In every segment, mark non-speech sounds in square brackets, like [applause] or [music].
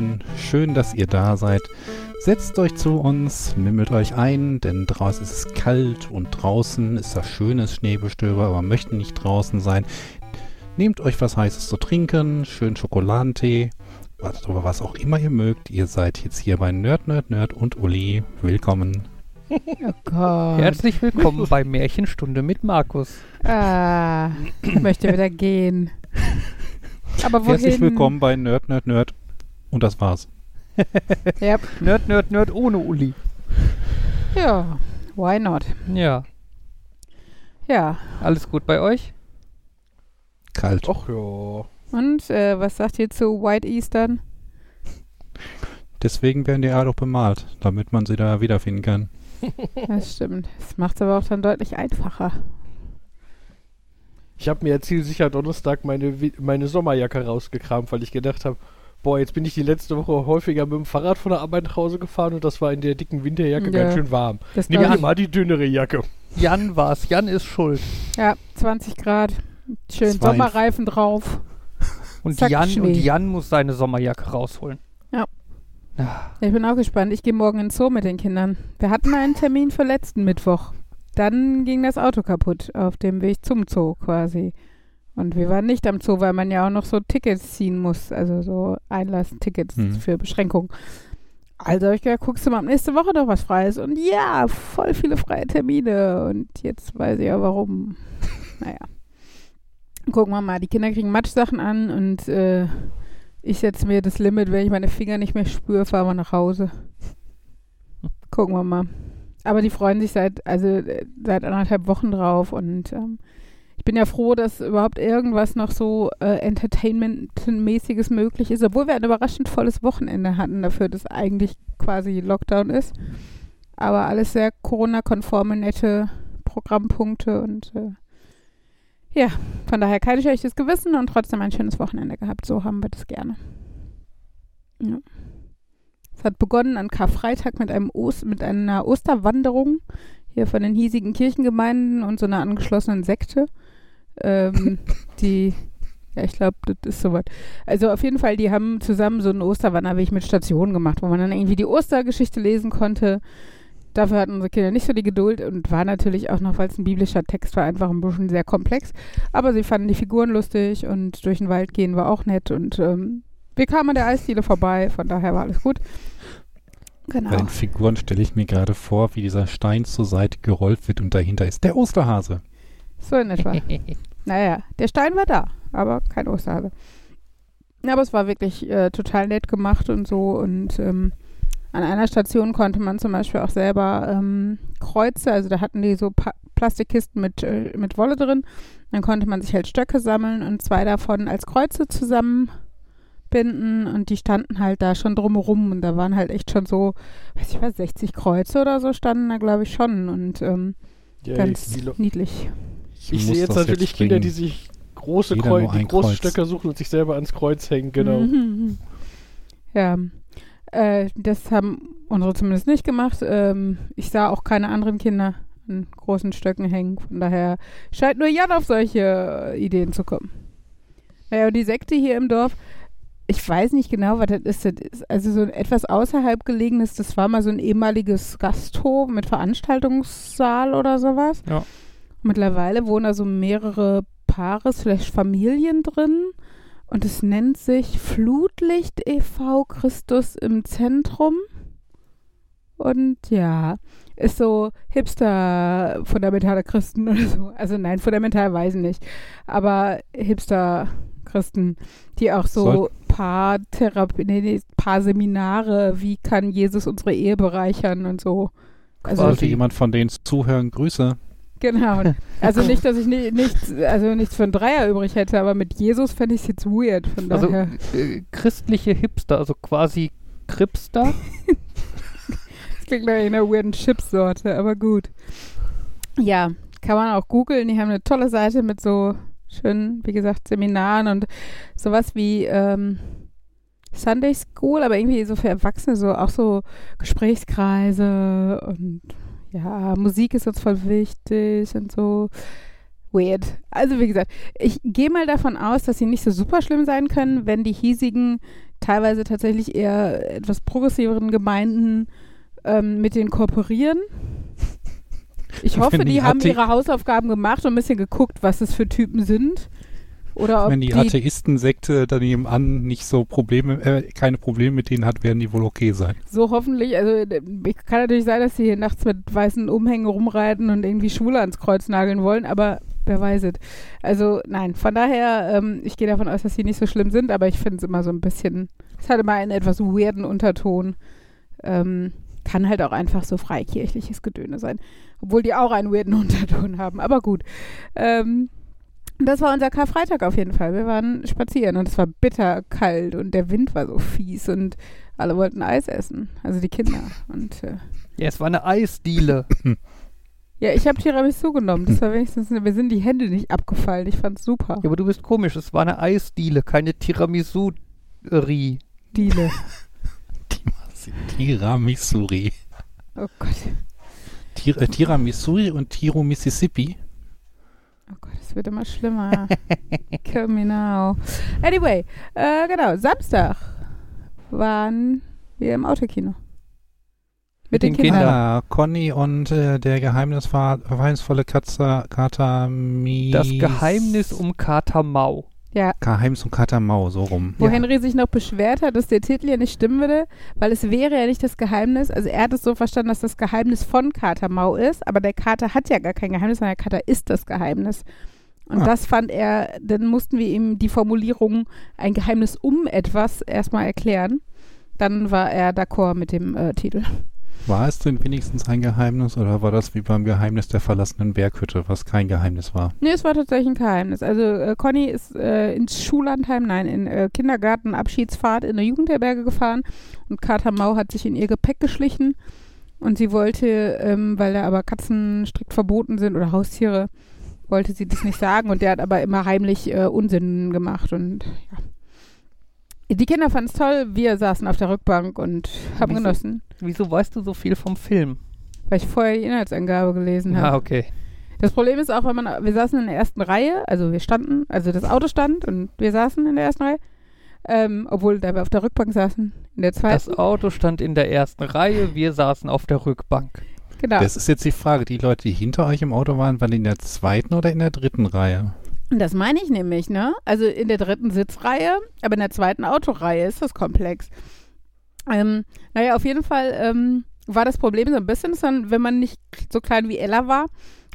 willkommen. Schön, dass ihr da seid. Setzt euch zu uns, mimmelt euch ein, denn draußen ist es kalt und draußen ist das schönes Schneebestöber, aber möchten nicht draußen sein. Nehmt euch was Heißes zu trinken, schön Schokoladentee, was, was auch immer ihr mögt. Ihr seid jetzt hier bei Nerd, Nerd, Nerd und Uli. Willkommen. Oh Gott. Herzlich willkommen bei Märchenstunde mit Markus. Ah, ich möchte wieder gehen. Aber wohin? Herzlich willkommen bei Nerd, Nerd, Nerd. Und das war's. [laughs] Ja, Nerd, Nerd, Nerd ohne Uli. ja, why not? Ja, Ja, alles gut bei euch? Kalt. Ach ja. und äh, was sagt ihr zu White Eastern? Deswegen werden die alle auch bemalt, damit man sie da wiederfinden kann. [laughs] Das stimmt. Das macht es aber auch dann deutlich einfacher. Ich habe mir ja zielsicher Donnerstag meine, meine Sommerjacke rausgekramt, weil ich gedacht habe, boah, jetzt bin ich die letzte Woche häufiger mit dem Fahrrad von der Arbeit nach Hause gefahren und das war in der dicken Winterjacke Ja. ganz schön warm. Das Nimm dir ich- mal die dünnere Jacke. Jan war's. Jan ist schuld. Ja, 20 Grad. Schön Zwei- Sommerreifen drauf. Und Zack, Jan, Schnee. und Jan muss seine Sommerjacke rausholen. Ja. Ah, Ich bin auch gespannt. Ich gehe morgen ins Zoo mit den Kindern. Wir hatten einen Termin für letzten Mittwoch. Dann ging das Auto kaputt auf dem Weg zum Zoo quasi. Und wir waren nicht am Zoo, weil man ja auch noch so Tickets ziehen muss. Also so Einlasstickets Mhm. für Beschränkungen. Also hab ich gedacht, guckst du mal nächste Woche noch was frei ist. Und ja, voll viele freie Termine. Und jetzt weiß ich ja warum. [laughs] naja. Gucken wir mal. Die Kinder kriegen Matschsachen an und äh, ich setze mir das Limit, wenn ich meine Finger nicht mehr spüre, fahren wir nach Hause. Gucken wir mal. Aber die freuen sich seit, also äh, seit anderthalb Wochen drauf und ähm, ich bin ja froh, dass überhaupt irgendwas noch so äh, Entertainment-mäßiges möglich ist, obwohl wir ein überraschend volles Wochenende hatten dafür, dass eigentlich quasi Lockdown ist. Aber alles sehr Corona-konforme, nette Programmpunkte und äh, ja, von daher kein schlechtes Gewissen und trotzdem ein schönes Wochenende gehabt. So haben wir das gerne. Ja. Es hat begonnen an Karfreitag mit, einem Ost mit einer Osterwanderung hier von den hiesigen Kirchengemeinden und so einer angeschlossenen Sekte. Ähm, die, ja, ich glaube, das ist soweit. Also auf jeden Fall, die haben zusammen so einen Osterwanderweg mit Stationen gemacht, wo man dann irgendwie die Ostergeschichte lesen konnte. Dafür hatten unsere Kinder nicht so die Geduld und war natürlich auch noch, weil es ein biblischer Text war, einfach ein bisschen sehr komplex. Aber sie fanden die Figuren lustig und durch den Wald gehen war auch nett und ähm, wir kamen an der Eisdiele vorbei, von daher war alles gut. Genau. Bei den Figuren stelle ich mir gerade vor, wie dieser Stein zur Seite gerollt wird und dahinter ist der Osterhase. So in etwa. [laughs] naja, der Stein war da, aber kein Osterhase. Ja, aber es war wirklich äh, total nett gemacht und so. Und ähm, an einer Station konnte man zum Beispiel auch selber ähm, Kreuze, also da hatten die so pa Plastikkisten mit, äh, mit Wolle drin. Dann konnte man sich halt Stöcke sammeln und zwei davon als Kreuze zusammenbinden und die standen halt da schon drumherum und da waren halt echt schon so, weiß ich was, 60 Kreuze oder so standen da glaube ich schon und ähm, Ja, ganz niedlich. Ich muss sehe jetzt natürlich jetzt Kinder, die sich große, Kreu die große Kreuz. Stöcker suchen und sich selber ans Kreuz hängen, genau. Mhm. [laughs] Ja. Äh, das haben unsere zumindest nicht gemacht. Ähm, ich sah auch keine anderen Kinder an großen Stöcken hängen. Von daher scheint nur Jan auf solche äh, Ideen zu kommen. Naja, und die Sekte hier im Dorf, ich weiß nicht genau, was das ist. Das ist also so ein etwas außerhalb gelegenes, das war mal so ein ehemaliges Gasthof mit Veranstaltungssaal oder sowas. Ja. Mittlerweile wohnen da so mehrere Paares, vielleicht Familien drin. Und es nennt sich Flutlicht e.V. Christus im Zentrum. Und ja, ist so Hipster fundamentale Christen oder so. Also nein, fundamental weiß ich nicht. Aber Hipster Christen, die auch so Soll- Paartherapie, nee, nee, Paarseminare, wie kann Jesus unsere Ehe bereichern und so. Also Sollte jemand von denen zuhören, Grüße. Genau. [laughs] Also nicht, dass ich ni nichts, also nichts für einen Dreier übrig hätte, aber mit Jesus fände ich es jetzt weird. Von Also daher. äh, christliche Hipster, also quasi Kripster. Das klingt nach einer weirden Chipsorte, aber gut. Ja, kann man auch googeln. Die haben eine tolle Seite mit so schönen, wie gesagt, Seminaren und sowas wie ähm, Sunday School, aber irgendwie so für Erwachsene, so auch so Gesprächskreise und ja, Musik ist uns voll wichtig und so weird. Also wie gesagt, ich gehe mal davon aus, dass sie nicht so super schlimm sein können, wenn die hiesigen, teilweise tatsächlich eher etwas progressiveren Gemeinden ähm, mit denen kooperieren. Ich [laughs] hoffe, die, haben ihre Hausaufgaben gemacht und ein bisschen geguckt, was es für Typen sind. Oder ob Wenn die, die Atheistensekte daneben an nicht so Probleme, äh, keine Probleme mit denen hat, werden die wohl okay sein. So hoffentlich. Also kann natürlich sein, dass sie hier nachts mit weißen Umhängen rumreiten und irgendwie Schwule ans Kreuz nageln wollen, aber wer weiß es. Also nein, von daher, ähm, ich gehe davon aus, dass sie nicht so schlimm sind, aber ich finde es immer so ein bisschen, es hat immer einen etwas weirden Unterton. Ähm, kann halt auch einfach so freikirchliches Gedöne sein. Obwohl die auch einen weirden [laughs] Unterton haben. Aber gut. Ähm, das war unser Karfreitag auf jeden Fall. Wir waren spazieren und es war bitter kalt und der Wind war so fies und alle wollten Eis essen. Also die Kinder. [laughs] Und äh, Ja, es war eine Eisdiele. ja, ich habe Tiramisu genommen. Das war wenigstens, mir sind die Hände nicht abgefallen. Ich fand's super. Ja, aber du bist komisch. Es war eine Eisdiele, keine Tiramisu-Rie. Diele. [laughs] Tiramisuri. Oh Gott. Tir äh, Tiramisuri und Tiro Mississippi. Oh Gott, es wird immer schlimmer. [laughs] Kill me now. Anyway, äh, genau, Samstag waren wir im Autokino. Mit den Kindern. Ah, Conny und äh, der geheimnisvolle Katze Katami. Das Geheimnis um Katamau. Ja, Geheimnis um Katamau, so rum. wo Ja. Henry sich noch beschwert hat, dass der Titel ja nicht stimmen würde, weil es wäre ja nicht das Geheimnis. Also er hat es so verstanden, dass das Geheimnis von Kater Mau ist, aber der Kater hat ja gar kein Geheimnis, sondern der Kater ist das Geheimnis. Und Ah. das fand er, dann mussten wir ihm die Formulierung ein Geheimnis um etwas erstmal erklären. Dann war er d'accord mit dem äh, Titel. War es denn wenigstens ein Geheimnis oder war das wie beim Geheimnis der verlassenen Berghütte, was kein Geheimnis war? Nee, es war tatsächlich ein Geheimnis. Also äh, Conny ist äh, ins Schullandheim, nein, in äh, Kindergarten Abschiedsfahrt in eine Jugendherberge gefahren und Kater Mau hat sich in ihr Gepäck geschlichen und sie wollte, ähm, weil da aber Katzen strikt verboten sind oder Haustiere, wollte sie das nicht sagen und der hat aber immer heimlich äh, Unsinn gemacht und ja. Die Kinder fanden es toll, wir saßen auf der Rückbank und haben Wieso? genossen, Wieso weißt du so viel vom Film? weil ich vorher die Inhaltsangabe gelesen habe. Ah, okay. Das Problem ist auch, wenn man, wir saßen in der ersten Reihe, also wir standen, also das Auto stand und wir saßen in der ersten Reihe, ähm, obwohl da wir auf der Rückbank saßen, in der Das zweiten. Auto stand in der ersten Reihe, wir saßen auf der Rückbank. genau. Das ist jetzt die Frage, die Leute, die hinter euch im Auto waren, waren die in der zweiten oder in der dritten Reihe? Das meine ich nämlich, ne? Also in der dritten Sitzreihe, aber in der zweiten Autoreihe ist das komplex. Ähm, naja, auf jeden Fall ähm, war das Problem so ein bisschen, dass man, wenn man nicht so klein wie Ella war,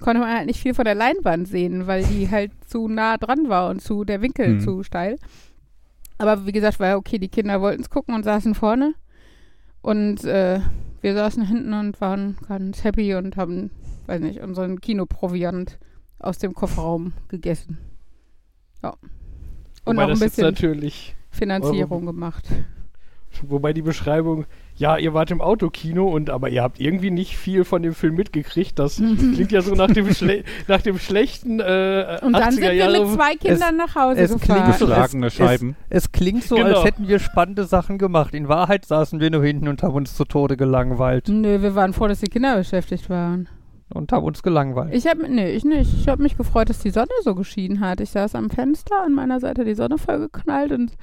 konnte man halt nicht viel von der Leinwand sehen, weil die [laughs] halt zu nah dran war und zu der Winkel Hm. zu steil. Aber wie gesagt, war ja okay, die Kinder wollten es gucken und saßen vorne. Und äh, wir saßen hinten und waren ganz happy und haben, weiß nicht, unseren Kinoproviant aus dem Kofferraum gegessen. Ja. Und Wobei noch ein bisschen natürlich, Finanzierung gemacht. wobei die Beschreibung, ja, ihr wart im Autokino und aber ihr habt irgendwie nicht viel von dem Film mitgekriegt. Das [laughs] klingt ja so nach dem, Schle nach dem schlechten äh, Und dann 80er sind wir Jahre. mit zwei Kindern nach Hause es gefahren. klingt so- es- Scheiben. Es klingt so, Genau. als hätten wir spannende Sachen gemacht. In Wahrheit saßen wir nur hinten und haben uns zu Tode gelangweilt. Nö, wir waren froh, dass die Kinder beschäftigt waren. Und haben uns gelangweilt. Ich habe, nee, ich nicht. Ich habe mich gefreut, dass die Sonne so geschienen hat. Ich saß am Fenster, an meiner Seite die Sonne voll geknallt und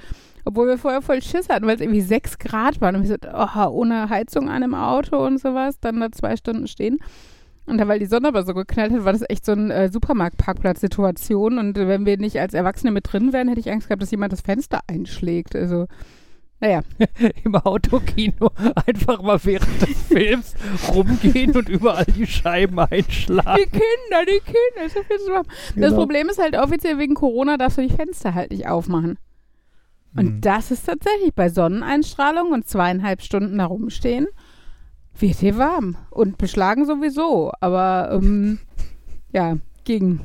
obwohl wir vorher voll Schiss hatten, weil es irgendwie sechs Grad waren und wir so, oh, ohne Heizung an im Auto und sowas, dann da zwei Stunden stehen. Und da, weil die Sonne aber so geknallt hat, war das echt so eine äh, Supermarktparkplatz-Situation. Und wenn wir nicht als Erwachsene mit drin wären, hätte ich Angst gehabt, dass jemand das Fenster einschlägt. Also, naja. [laughs] Im Autokino einfach mal während des [laughs] Films rumgehen und überall die Scheiben einschlagen. Die Kinder, die Kinder, so viel zu haben. Das Genau. Problem ist halt offiziell wegen Corona darfst du die Fenster halt nicht aufmachen. Und Hm. das ist tatsächlich bei Sonneneinstrahlung und zweieinhalb Stunden da rumstehen, wird hier warm. Und beschlagen sowieso. Aber ähm, [laughs] ja, ging.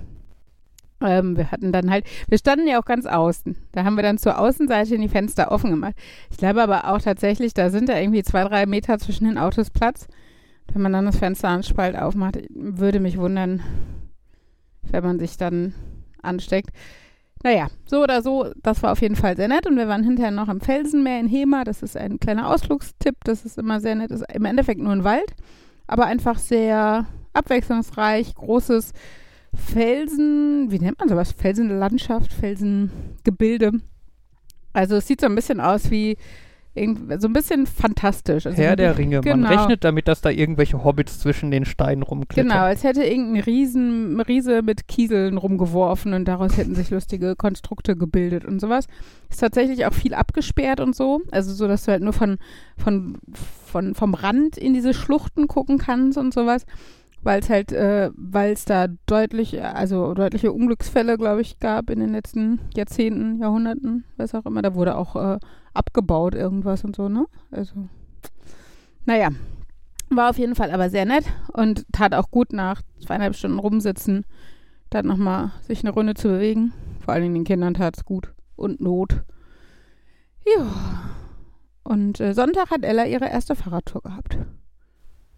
Ähm, wir hatten dann halt, wir standen ja auch ganz außen. Da haben wir dann zur Außenseite die Fenster offen gemacht. Ich glaube aber auch tatsächlich, da sind da irgendwie zwei, drei Meter zwischen den Autos Platz. Wenn man dann das Fenster an Spalt aufmacht, würde mich wundern, wenn man sich dann ansteckt. Naja, so oder so, das war auf jeden Fall sehr nett und wir waren hinterher noch am Felsenmeer in Hema. Das ist ein kleiner Ausflugstipp, das ist immer sehr nett. Das ist im Endeffekt nur ein Wald, aber einfach sehr abwechslungsreich, großes Felsen, wie nennt man sowas? Felsenlandschaft, Felsengebilde. Also es sieht so ein bisschen aus wie so ein bisschen fantastisch. Also Herr man- der Ringe. Man Genau. rechnet damit, dass da irgendwelche Hobbits zwischen den Steinen rumklettern. Genau, als hätte irgendein Riesen, Riese mit Kieseln rumgeworfen und daraus hätten sich lustige Konstrukte gebildet und sowas. Ist tatsächlich auch viel abgesperrt und so. Also so, dass du halt nur von, von, von, vom Rand in diese Schluchten gucken kannst und sowas. Weil es halt, äh, weil es da deutlich, also deutliche Unglücksfälle, glaube ich, gab in den letzten Jahrzehnten, Jahrhunderten, was auch immer. Da wurde auch äh, abgebaut irgendwas und so, ne? Also, naja. War auf jeden Fall aber sehr nett und tat auch gut nach zweieinhalb Stunden rumsitzen, dann nochmal sich eine Runde zu bewegen. Vor allen Dingen den Kindern tat es gut und Not. Ja. Und äh, Sonntag hat Ella ihre erste Fahrradtour gehabt.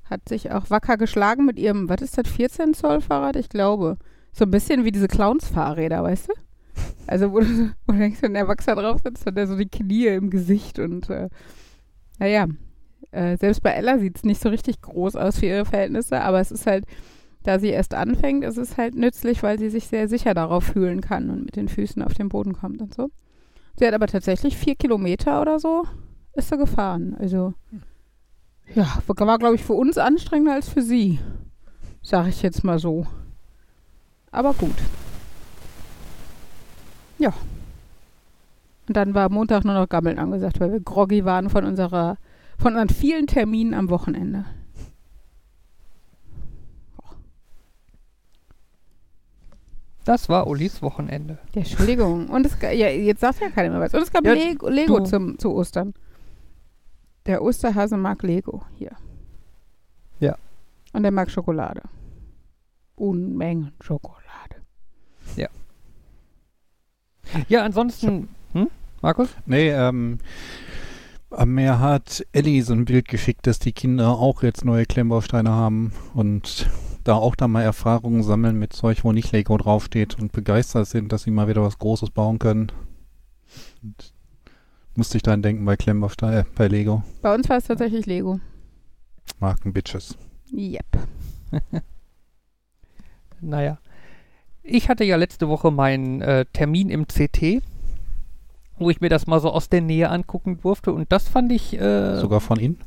Hat sich auch wacker geschlagen mit ihrem, was ist das, 14 Zoll Fahrrad? Ich glaube. So ein bisschen wie diese Clowns-Fahrräder, weißt du? Also, wo du, [laughs] wo du denkst, wenn ein Erwachsener drauf sitzt, hat er so die Knie im Gesicht und, äh, naja, äh, selbst bei Ella sieht es nicht so richtig groß aus für ihre Verhältnisse, aber es ist halt, da sie erst anfängt, ist es halt nützlich, weil sie sich sehr sicher darauf fühlen kann und mit den Füßen auf den Boden kommt und so. Sie hat aber tatsächlich vier Kilometer oder so ist sie gefahren. Also, ja, war, glaube ich, für uns anstrengender als für sie. Sag ich jetzt mal so. Aber gut. Ja. Und dann war Montag nur noch Gammeln angesagt, weil wir groggy waren von unserer, von unseren vielen Terminen am Wochenende. Das war Ulis Wochenende. Ja, Entschuldigung. Und es, ja, jetzt sagt ja keiner mehr was. Und es gab Ja, Lego, zum, zu Ostern. Der Osterhase mag Lego. Hier. Ja. Und er mag Schokolade. Unmengen Schokolade. Ja, ansonsten. Hm? Markus? Nee, ähm, mir hat Ellie so ein Bild geschickt, dass die Kinder auch jetzt neue Klemmbausteine haben und da auch da mal Erfahrungen sammeln mit Zeug, wo nicht Lego draufsteht und begeistert sind, dass sie mal wieder was Großes bauen können. Und musste ich dran denken bei Klemmbausteine, äh, bei Lego. Bei uns war es tatsächlich Lego. Marken Bitches. Yep. [laughs] Naja. Ich hatte ja letzte Woche meinen äh, Termin im CT, wo ich mir das mal so aus der Nähe angucken durfte. Und das fand ich äh, Sogar von Ihnen?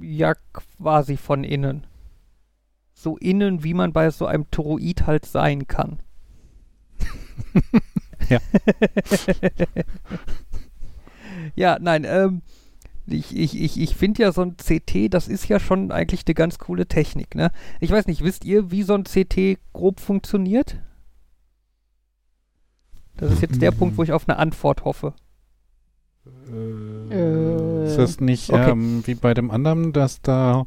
ja quasi von innen. So innen, wie man bei so einem Toroid halt sein kann. [laughs] Ja. [laughs] ja, nein, ähm, ich, ich, ich, ich finde ja so ein CT, das ist ja schon eigentlich eine ganz coole Technik, ne? Ich weiß nicht, wisst ihr, wie so ein CT grob funktioniert? Das ist jetzt der. Punkt, wo ich auf eine Antwort hoffe. Äh, Ist das nicht okay. ähm, wie bei dem anderen, dass da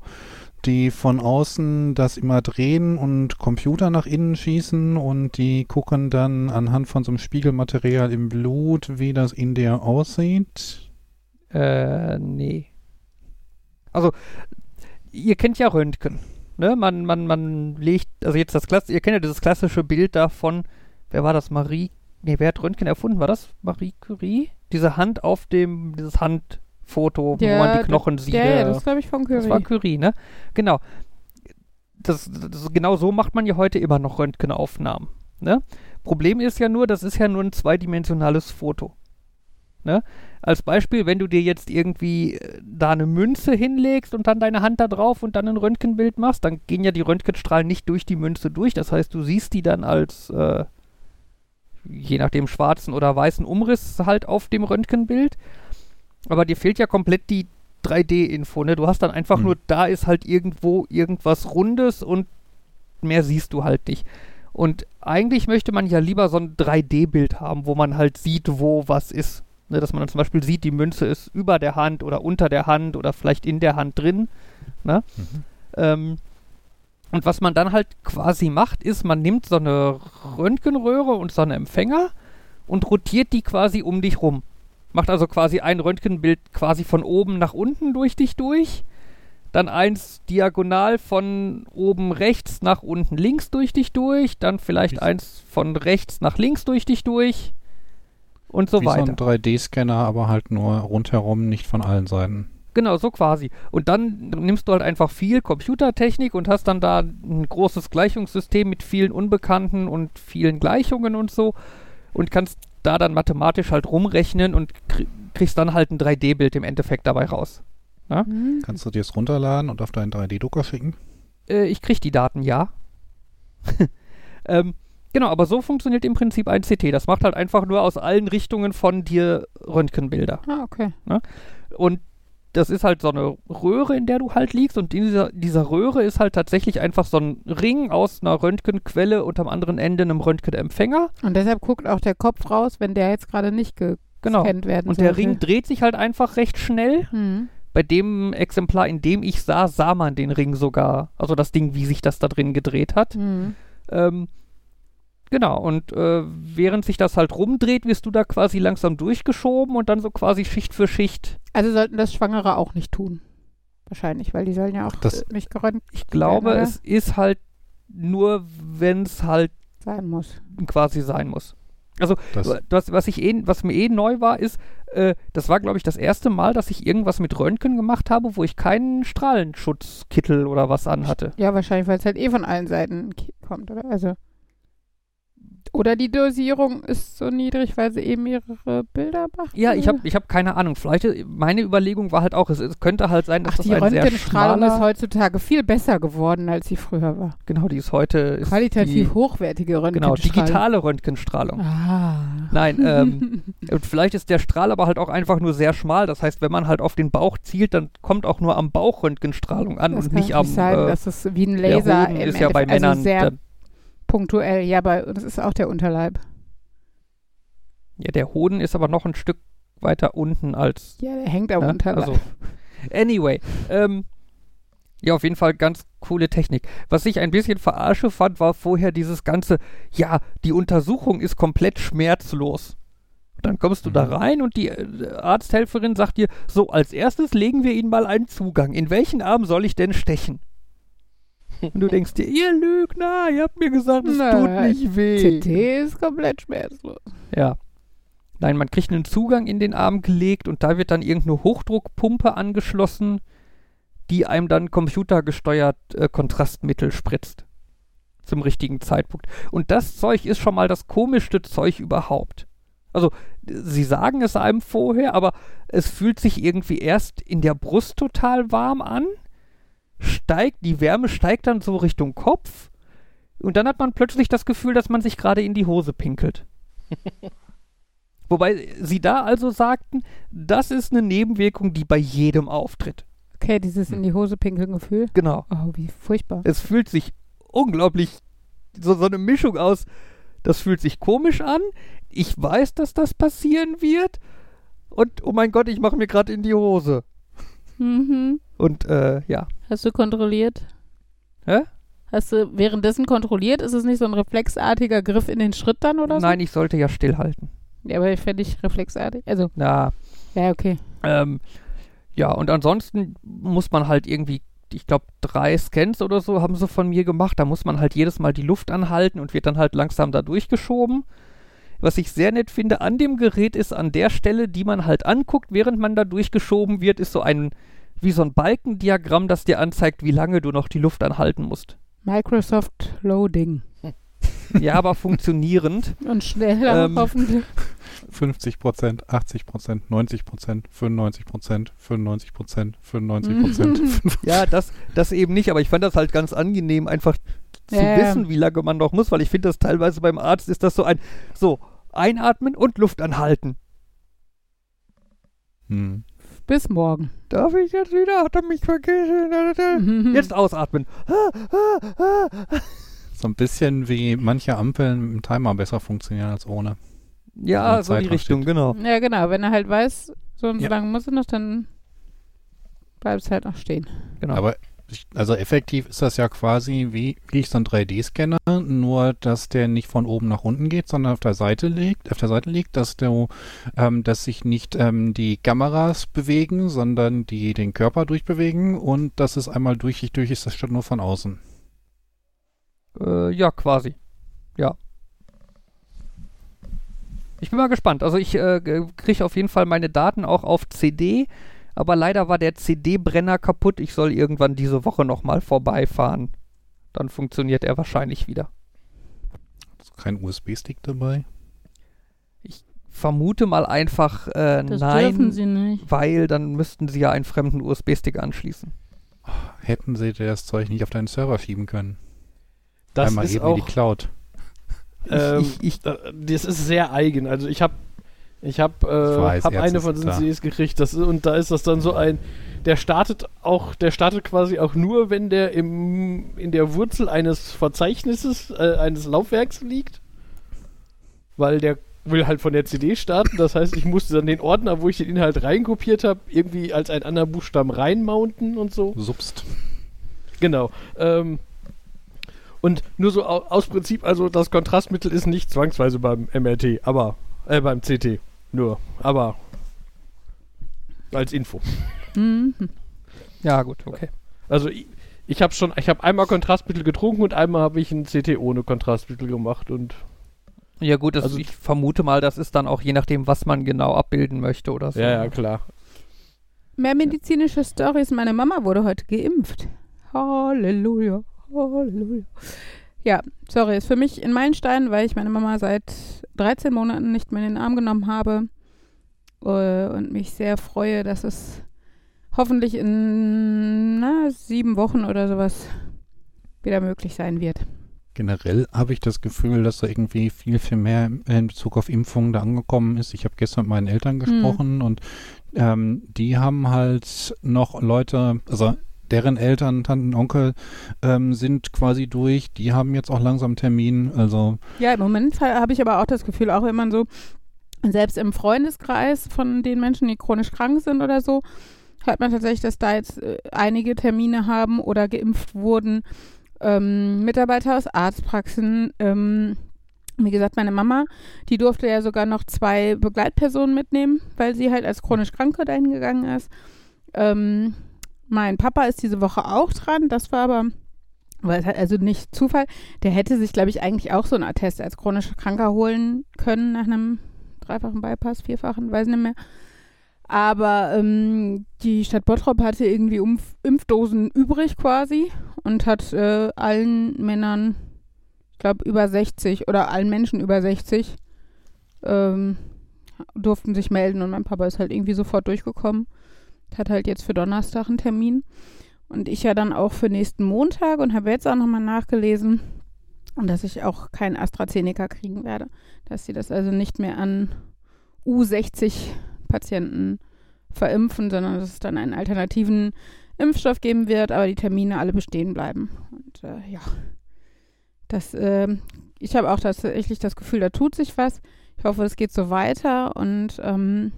die von außen das immer drehen und Computer nach innen schießen und die gucken dann anhand von so einem Spiegelmaterial im Blut, wie das in der aussieht? Äh, nee. Also, ihr kennt ja Röntgen. Ne? Man, man, man legt, also jetzt das Klasse, ihr kennt ja dieses klassische Bild davon, wer war das? Marie, nee, wer hat Röntgen erfunden? War das Marie Curie? Diese Hand auf dem, dieses Handfoto, wo man die Knochen sieht. Ja, ja, äh, das glaube ich, von Curie. das war Curie, ne? Genau. Das, das, genau so macht man ja heute immer noch Röntgenaufnahmen. Ne? Problem ist ja nur, das ist ja nur ein zweidimensionales Foto. Ne? Als Beispiel, wenn du dir jetzt irgendwie äh, da eine Münze hinlegst und dann deine Hand da drauf und dann ein Röntgenbild machst, dann gehen ja die Röntgenstrahlen nicht durch die Münze durch. Das heißt, du siehst die dann als äh, je nachdem schwarzen oder weißen Umriss halt auf dem Röntgenbild. Aber dir fehlt ja komplett die 3D-Info, ne? Du hast dann einfach Hm. nur, da ist halt irgendwo irgendwas Rundes und mehr siehst du halt nicht. Und eigentlich möchte man ja lieber so ein 3D-Bild haben, wo man halt sieht, wo was ist. Ne? Dass man dann zum Beispiel sieht, die Münze ist über der Hand oder unter der Hand oder vielleicht in der Hand drin. Ne? Mhm. Ähm, und was man dann halt quasi macht, ist, man nimmt so eine Röntgenröhre und so einen Empfänger und rotiert die quasi um dich rum. Macht also quasi ein Röntgenbild quasi von oben nach unten durch dich durch. Dann eins diagonal von oben rechts nach unten links durch dich durch. Dann vielleicht Wie- eins von rechts nach links durch dich durch. Und so wie so weiter. ein 3D-Scanner, aber halt nur rundherum, nicht von allen Seiten. Genau, so quasi. Und dann nimmst du halt einfach viel Computertechnik und hast dann da ein großes Gleichungssystem mit vielen Unbekannten und vielen Gleichungen und so und kannst da dann mathematisch halt rumrechnen und krie- kriegst dann halt ein 3D-Bild im Endeffekt dabei raus. Hm. Kannst du dir das runterladen und auf deinen 3D-Drucker schicken? Äh, ich krieg die Daten, ja. [laughs] ähm, genau, aber so funktioniert im Prinzip ein CT. Das macht halt einfach nur aus allen Richtungen von dir Röntgenbilder. Ah, okay. Und das ist halt so eine Röhre, in der du halt liegst. Und in dieser, dieser Röhre ist halt tatsächlich einfach so ein Ring aus einer Röntgenquelle und am anderen Ende einem Röntgenempfänger. Und deshalb guckt auch der Kopf raus, wenn der jetzt gerade nicht gescannt Genau. werden Und der. Ring dreht sich halt einfach recht schnell. Hm. Bei dem Exemplar, in dem ich sah, sah man den Ring sogar. Also das Ding, wie sich das da drin gedreht hat. Hm. Ähm, genau, und äh, während sich das halt rumdreht, wirst du da quasi langsam durchgeschoben und dann so quasi Schicht für Schicht. Also sollten das Schwangere auch nicht tun. Wahrscheinlich, weil die sollen ja auch Das- äh, nicht gerönt Ich glaube, oder? es ist halt nur, wenn es halt sein muss. quasi sein muss. Also, Das, was, was, ich eh, was mir eh neu war, ist, äh, das war, glaube ich, das erste Mal, dass ich irgendwas mit Röntgen gemacht habe, wo ich keinen Strahlenschutzkittel oder was anhatte. Ja, wahrscheinlich, weil es halt eh von allen Seiten ki- kommt, oder? Also. Oder die Dosierung ist so niedrig, weil sie eben mehrere Bilder macht. Ja, ich habe ich hab keine Ahnung. Vielleicht, äh, meine Überlegung war halt auch, es, es könnte halt sein, dass Ach, das die ein Röntgenstrahlung ist heutzutage viel besser geworden, als sie früher war. Genau, die ist heute ist Qualitativ die, hochwertige Genau, Röntgenstrahlung. digitale Röntgenstrahlung. Ah. Nein, [laughs] ähm, und vielleicht ist der Strahl aber halt auch einfach nur sehr schmal. Das heißt, wenn man halt auf den Bauch zielt, dann kommt auch nur am Bauch Röntgenstrahlung an das und nicht am. sein, äh, dass es wie ein der Laser Hoden im ist ja bei Endeffekt- Männern. also sehr der, punktuell. Ja, aber das ist auch der Unterleib. ja, der Hoden ist aber noch ein Stück weiter unten als. Ja, der hängt am ne? Unterleib. Also, anyway, ähm, ja, auf jeden Fall ganz coole Technik. Was ich ein bisschen verarsche fand, war vorher dieses ganze, ja, die Untersuchung ist komplett schmerzlos. Dann kommst du da Mhm. rein und die äh, Arzthelferin sagt dir, so, als erstes legen wir Ihnen mal einen Zugang. In welchen Arm soll ich denn stechen? Und du denkst dir, ihr Lügner, ihr habt mir gesagt, es tut nicht weh. CT ist komplett schmerzlos. Ja. Nein, man kriegt einen Zugang in den Arm gelegt und da wird dann irgendeine Hochdruckpumpe angeschlossen, die einem dann computergesteuert äh, Kontrastmittel spritzt. Zum richtigen Zeitpunkt. Und das Zeug ist schon mal das komischste Zeug überhaupt. Also, sie sagen es einem vorher, aber es fühlt sich irgendwie erst in der Brust total warm an, steigt, die Wärme steigt dann so Richtung Kopf und dann hat man plötzlich das Gefühl, dass man sich gerade in die Hose pinkelt. [laughs] Wobei sie da also sagten, das ist eine Nebenwirkung, die bei jedem auftritt. Okay, dieses in die Hose pinkeln Gefühl. Genau. Oh, wie furchtbar. Es fühlt sich unglaublich, so, so eine Mischung aus, das fühlt sich komisch an, ich weiß, dass das passieren wird und oh mein Gott, ich mache mir gerade in die Hose. Mhm. Und äh, ja. Hast du kontrolliert? Hä? Hast du währenddessen kontrolliert? Ist es nicht so ein reflexartiger Griff in den Schritt dann oder so? Nein, ich sollte ja stillhalten. Ja, aber fände ich reflexartig. Also, Na, ja, okay. Ähm, ja, und ansonsten muss man halt irgendwie, ich glaube, drei Scans oder so haben sie von mir gemacht. Da muss man halt jedes Mal die Luft anhalten und wird dann halt langsam da durchgeschoben. Was ich sehr nett finde an dem Gerät ist, an der Stelle, die man halt anguckt, während man da durchgeschoben wird, ist so ein, wie so ein Balkendiagramm, das dir anzeigt, wie lange du noch die Luft anhalten musst. Microsoft Loading. [laughs] Ja, aber funktionierend. Und schneller Ähm, hoffentlich. [laughs] 50 Prozent, 80 Prozent, 90 Prozent, 95 Prozent, 95 Prozent, 95 Prozent. [laughs] Ja, das, das eben nicht, aber ich fand das halt ganz angenehm, einfach zu Ja, ja. wissen, wie lange man noch muss, weil ich finde das teilweise beim Arzt ist das so ein, so, einatmen und Luft anhalten. hm. Bis morgen. Darf ich jetzt wieder? Hat er mich vergessen? [laughs] Jetzt ausatmen. So ein bisschen wie manche Ampeln im Timer besser funktionieren als ohne. Ja, so die Richtung, steht. genau. Ja, genau. Wenn er halt weiß, so und so Ja. lange muss er noch, dann bleibt es halt noch stehen. genau. Aber also effektiv ist das ja quasi wie, wie ich so einen 3D-Scanner, nur dass der nicht von oben nach unten geht, sondern auf der Seite liegt, auf der Seite liegt, dass du, ähm, dass sich nicht ähm, die Kameras bewegen, sondern die den Körper durchbewegen und dass es einmal durch durch ist, das statt nur von außen. Äh, ja, quasi. Ja. Ich bin mal gespannt. Also ich äh, kriege auf jeden Fall meine Daten auch auf CD. Aber leider war der CD-Brenner kaputt. Ich soll irgendwann diese Woche nochmal vorbeifahren. Dann funktioniert er wahrscheinlich wieder. Ist kein USB-Stick dabei? Vermute mal einfach äh, Das nein, dürfen sie nicht. weil dann müssten sie ja einen fremden USB-Stick anschließen. Hätten sie das Zeug nicht auf deinen Server schieben können? Das Einmal ist eben in die auch, Cloud. ähm, ich, ich, äh, das ist sehr eigen. Also ich habe ich habe weiß, äh, hab eine von diesen. CDs gekriegt. Das, und da ist das dann so ein, der startet auch, der startet quasi auch nur, wenn der im, in der Wurzel eines Verzeichnisses, äh, eines Laufwerks liegt. Weil der will halt von der CD starten. Das heißt, ich musste dann den Ordner, wo ich den Inhalt reinkopiert habe, irgendwie als einen anderen Buchstaben reinmounten und so. Subst. Genau. Ähm, und nur so au aus Prinzip, also das Kontrastmittel ist nicht zwangsweise beim MRT, aber äh, beim CT. Nur. Aber als Info. Mhm. ja, gut, okay. Also ich, ich habe schon, ich habe einmal Kontrastmittel getrunken und einmal habe ich ein CT ohne Kontrastmittel gemacht und Ja, gut, das, Also- ich vermute mal, das ist dann auch je nachdem, was man genau abbilden möchte oder so. ja, ja, klar. Mehr medizinische Stories. Meine Mama wurde heute geimpft. Halleluja, Halleluja. Ja, sorry, ist für mich in meinen Stein, weil ich meine Mama seit 13 Monaten nicht mehr in den Arm genommen habe äh, und mich sehr freue, dass es hoffentlich in na, sieben Wochen oder sowas wieder möglich sein wird. Generell habe ich das Gefühl, dass da irgendwie viel, viel mehr in Bezug auf Impfungen da angekommen ist. Ich habe gestern mit meinen Eltern gesprochen und ähm, die haben halt noch Leute, also deren Eltern, Tanten, Onkel ähm, sind quasi durch. Die haben jetzt auch langsam Termin. Also Ja, im Moment ha- habe ich aber auch das Gefühl, auch wenn man so, selbst im Freundeskreis von den Menschen, die chronisch krank sind oder so, hört man tatsächlich, dass da jetzt äh, einige Termine haben oder geimpft wurden. Ähm, Mitarbeiter aus Arztpraxen, ähm, wie gesagt, meine Mama, die durfte ja sogar noch zwei Begleitpersonen mitnehmen, weil sie halt als chronisch Kranke dahin gegangen ist. Ähm, mein Papa ist diese Woche auch dran, das war aber, also nicht Zufall, der hätte sich, glaube ich, eigentlich auch so einen Attest als chronischer Kranker holen können nach einem dreifachen Bypass, vierfachen, weiß nicht mehr. Aber ähm, die Stadt Bottrop hatte irgendwie Umf Impfdosen übrig quasi und hat äh, allen Männern, ich glaube über 60 oder allen Menschen über 60 ähm, durften sich melden und mein Papa ist halt irgendwie sofort durchgekommen. Hat halt jetzt für Donnerstag einen Termin. Und ich ja dann auch für nächsten Montag und habe jetzt auch nochmal nachgelesen, dass ich auch kein AstraZeneca kriegen werde. Dass sie das also nicht mehr an U60-Patienten verimpfen, sondern dass es dann einen alternativen Impfstoff geben wird, aber die Termine alle bestehen bleiben. Und äh, ja, das, ähm, ich habe auch tatsächlich das Gefühl, da tut sich was. Ich hoffe, es geht so weiter und ähm,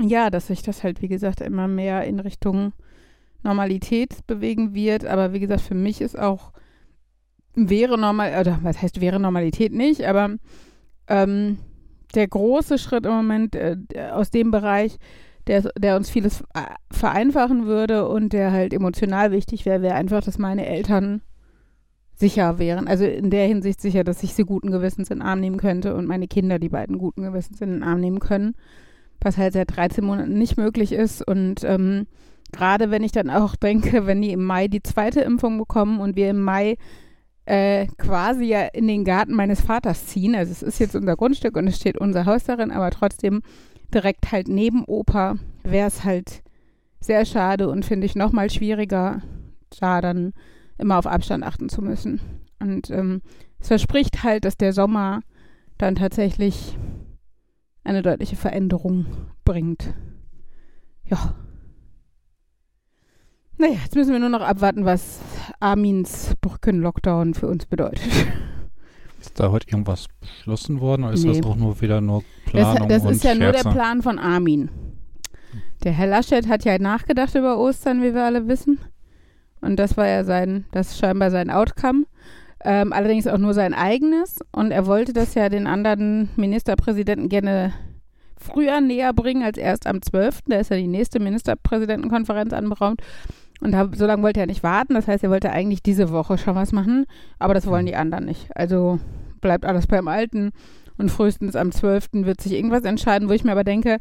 ja, dass sich das halt, wie gesagt, immer mehr in Richtung Normalität bewegen wird. Aber wie gesagt, für mich ist auch wäre normal, oder was heißt wäre Normalität nicht, aber ähm, der große Schritt im Moment äh, aus dem Bereich, der, der uns vieles äh, vereinfachen würde und der halt emotional wichtig wäre, wäre einfach, dass meine Eltern sicher wären. Also in der Hinsicht sicher, dass ich sie guten Gewissens in den Arm nehmen könnte und meine Kinder die beiden guten Gewissens in den Arm nehmen können. Was halt seit 13 Monaten nicht möglich ist. Und ähm, gerade wenn ich dann auch [laughs] denke, wenn die im Mai die zweite Impfung bekommen und wir im Mai äh, quasi ja in den Garten meines Vaters ziehen. Also es ist jetzt unser Grundstück und es steht unser Haus darin, aber trotzdem direkt halt neben Opa wäre es halt sehr schade und finde ich nochmal schwieriger, da dann immer auf Abstand achten zu müssen. Und ähm, es verspricht halt, dass der Sommer dann tatsächlich eine deutliche Veränderung bringt. Ja. Naja, jetzt müssen wir nur noch abwarten, was Armins Brücken-Lockdown für uns bedeutet. ist da heute irgendwas beschlossen worden oder ist Nee. das auch nur wieder nur Das, Planung das und ist ja nur der Scherze? Plan von Armin. Der Herr Laschet hat ja nachgedacht über Ostern, wie wir alle wissen. Und das war ja sein, das ist scheinbar sein Outcome. Ähm, allerdings auch nur sein eigenes. Und er wollte das ja den anderen Ministerpräsidenten gerne früher näher bringen als erst am 12. Da ist ja die nächste Ministerpräsidentenkonferenz anberaumt. Und da, so lange wollte er nicht warten. Das heißt, er wollte eigentlich diese Woche schon was machen. Aber das wollen die anderen nicht. Also bleibt alles beim Alten. Und frühestens am 12. wird sich irgendwas entscheiden, wo ich mir aber denke,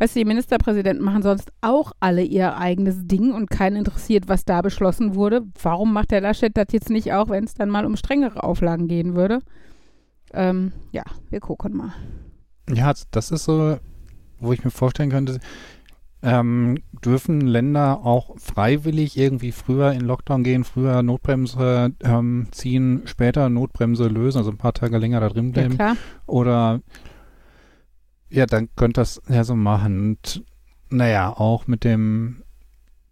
Weißt du, die Ministerpräsidenten machen sonst auch alle ihr eigenes Ding und keinen interessiert, was da beschlossen wurde. Warum macht der Laschet das jetzt nicht auch, wenn es dann mal um strengere Auflagen gehen würde? Ähm, ja, wir gucken mal. Ja, das ist so, wo ich mir vorstellen könnte, ähm, dürfen Länder auch freiwillig irgendwie früher in Lockdown gehen, früher Notbremse ähm, ziehen, später Notbremse lösen, also ein paar Tage länger da drin Ja, bleiben? klar. Oder ja, dann könnte das ja so machen. Und naja, auch mit dem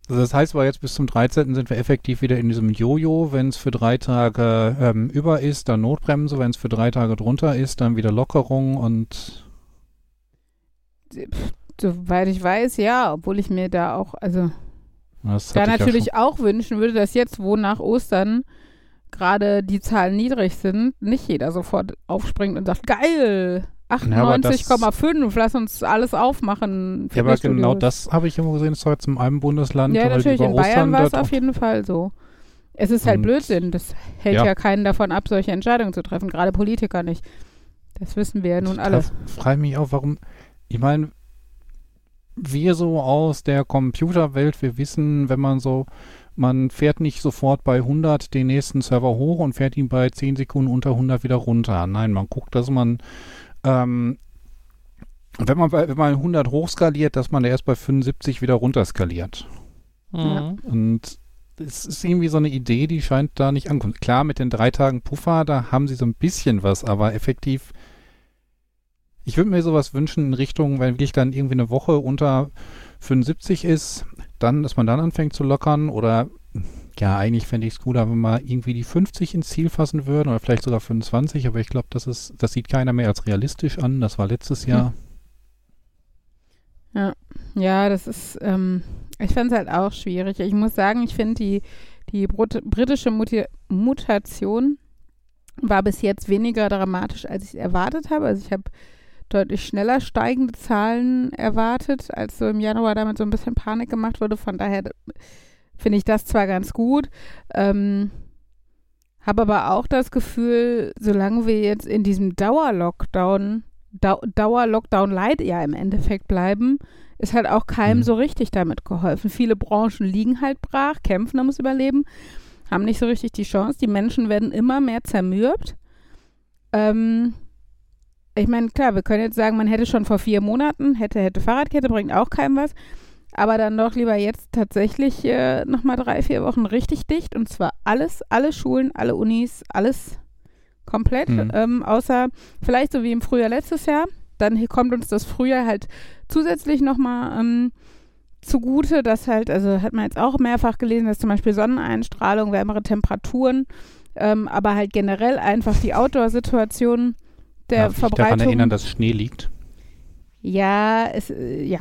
also das heißt aber jetzt bis zum 13. sind wir effektiv wieder in diesem Jojo. Wenn es für drei Tage ähm, über ist, dann Notbremse. Wenn es für drei Tage drunter ist, dann wieder Lockerung und Soweit ich weiß, ja, obwohl ich mir da auch, also das da hatte ich ja natürlich auch wünschen würde, dass jetzt, wo nach Ostern gerade die Zahlen niedrig sind, nicht jeder sofort aufspringt und sagt, geil, 98,5, lass uns alles aufmachen. Ja, aber genau das habe ich immer gesehen, das war jetzt in einem Bundesland. Ja, halt natürlich, in Bayern Ostern war es auf jeden Fall so. Es ist halt Blödsinn, das hält ja. Ja. keinen davon ab, solche Entscheidungen zu treffen, gerade Politiker nicht. Das wissen wir ja nun alle. Da frage ich mich auch, warum. Ich meine, wir so aus der Computerwelt, wir wissen, wenn man so, man fährt nicht sofort bei 100 den nächsten Server hoch und fährt ihn bei 10 Sekunden unter 100 wieder runter. Nein, man guckt, dass man, ähm, wenn man bei, wenn man 100 hochskaliert, dass man erst bei 75 wieder runterskaliert. Ja. Mhm. Und es ist irgendwie so eine Idee, die scheint da nicht ankommen. Klar, mit den drei Tagen Puffer, da haben sie so ein bisschen was, aber effektiv. Ich würde mir sowas wünschen in Richtung, wenn wirklich dann irgendwie eine Woche unter 75 ist, dann, dass man dann anfängt zu lockern oder ja, eigentlich fände ich es cooler, wenn wir irgendwie die 50 ins Ziel fassen würden oder vielleicht sogar 25, aber ich glaube, das ist, das sieht keiner mehr als realistisch an. Das war letztes Jahr. Ja, das ist, ähm, ich fand es halt auch schwierig. Ich muss sagen, ich finde die, die Brut britische Muti Mutation war bis jetzt weniger dramatisch, als ich erwartet habe. Also ich habe deutlich schneller steigende Zahlen erwartet, als so im Januar damit so ein bisschen Panik gemacht wurde. Von daher finde ich das zwar ganz gut, ähm, habe aber auch das Gefühl, solange wir jetzt in diesem Dauerlockdown, Dau Dauerlockdown-Light ja im Endeffekt bleiben, ist halt auch keinem Mhm. so richtig damit geholfen. Viele Branchen liegen halt brach, kämpfen ums Überleben, haben nicht so richtig die Chance. Die Menschen werden immer mehr zermürbt. Ähm, ich meine, klar, wir können jetzt sagen, man hätte schon vor vier Monaten, hätte, hätte Fahrradkette, bringt auch keinem was. Aber dann doch lieber jetzt tatsächlich äh, nochmal drei, vier Wochen richtig dicht. Und zwar alles, alle Schulen, alle Unis, alles komplett. Mhm. Ähm, außer vielleicht so wie im Frühjahr letztes Jahr. Dann kommt uns das Frühjahr halt zusätzlich nochmal ähm, zugute, dass halt, also hat man jetzt auch mehrfach gelesen, dass zum Beispiel Sonneneinstrahlung, wärmere Temperaturen, ähm, aber halt generell einfach die Outdoor-Situation der Darf ich daran Verbreitung. erinnern, dass Schnee liegt? Ja, es, äh, ja.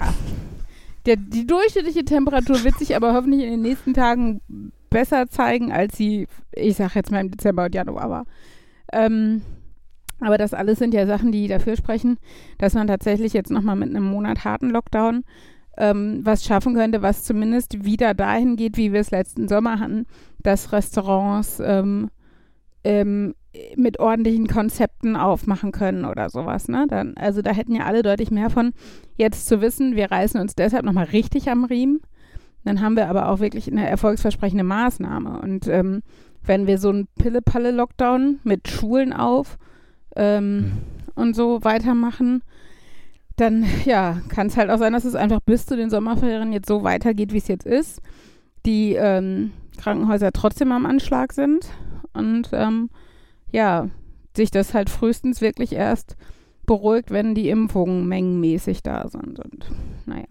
Der, die durchschnittliche Temperatur wird sich aber hoffentlich in den nächsten Tagen besser zeigen, als sie, ich sag jetzt mal im Dezember und Januar war. Ähm, aber das alles sind ja Sachen, die dafür sprechen, dass man tatsächlich jetzt nochmal mit einem Monat harten Lockdown ähm, was schaffen könnte, was zumindest wieder dahin geht, wie wir es letzten Sommer hatten, dass Restaurants ähm, ähm, mit ordentlichen Konzepten aufmachen können oder sowas. Ne? Dann, also da hätten ja alle deutlich mehr von. Jetzt zu wissen, wir reißen uns deshalb nochmal richtig am Riemen, dann haben wir aber auch wirklich eine erfolgsversprechende Maßnahme. Und ähm, wenn wir so einen Pille-Palle-Lockdown mit Schulen auf ähm, Mhm. und so weitermachen, dann ja, kann es halt auch sein, dass es einfach bis zu den Sommerferien jetzt so weitergeht, wie es jetzt ist. Die ähm, Krankenhäuser trotzdem am Anschlag sind und ähm, ja, sich das halt frühestens wirklich erst beruhigt, wenn die Impfungen mengenmäßig da sind. Und naja.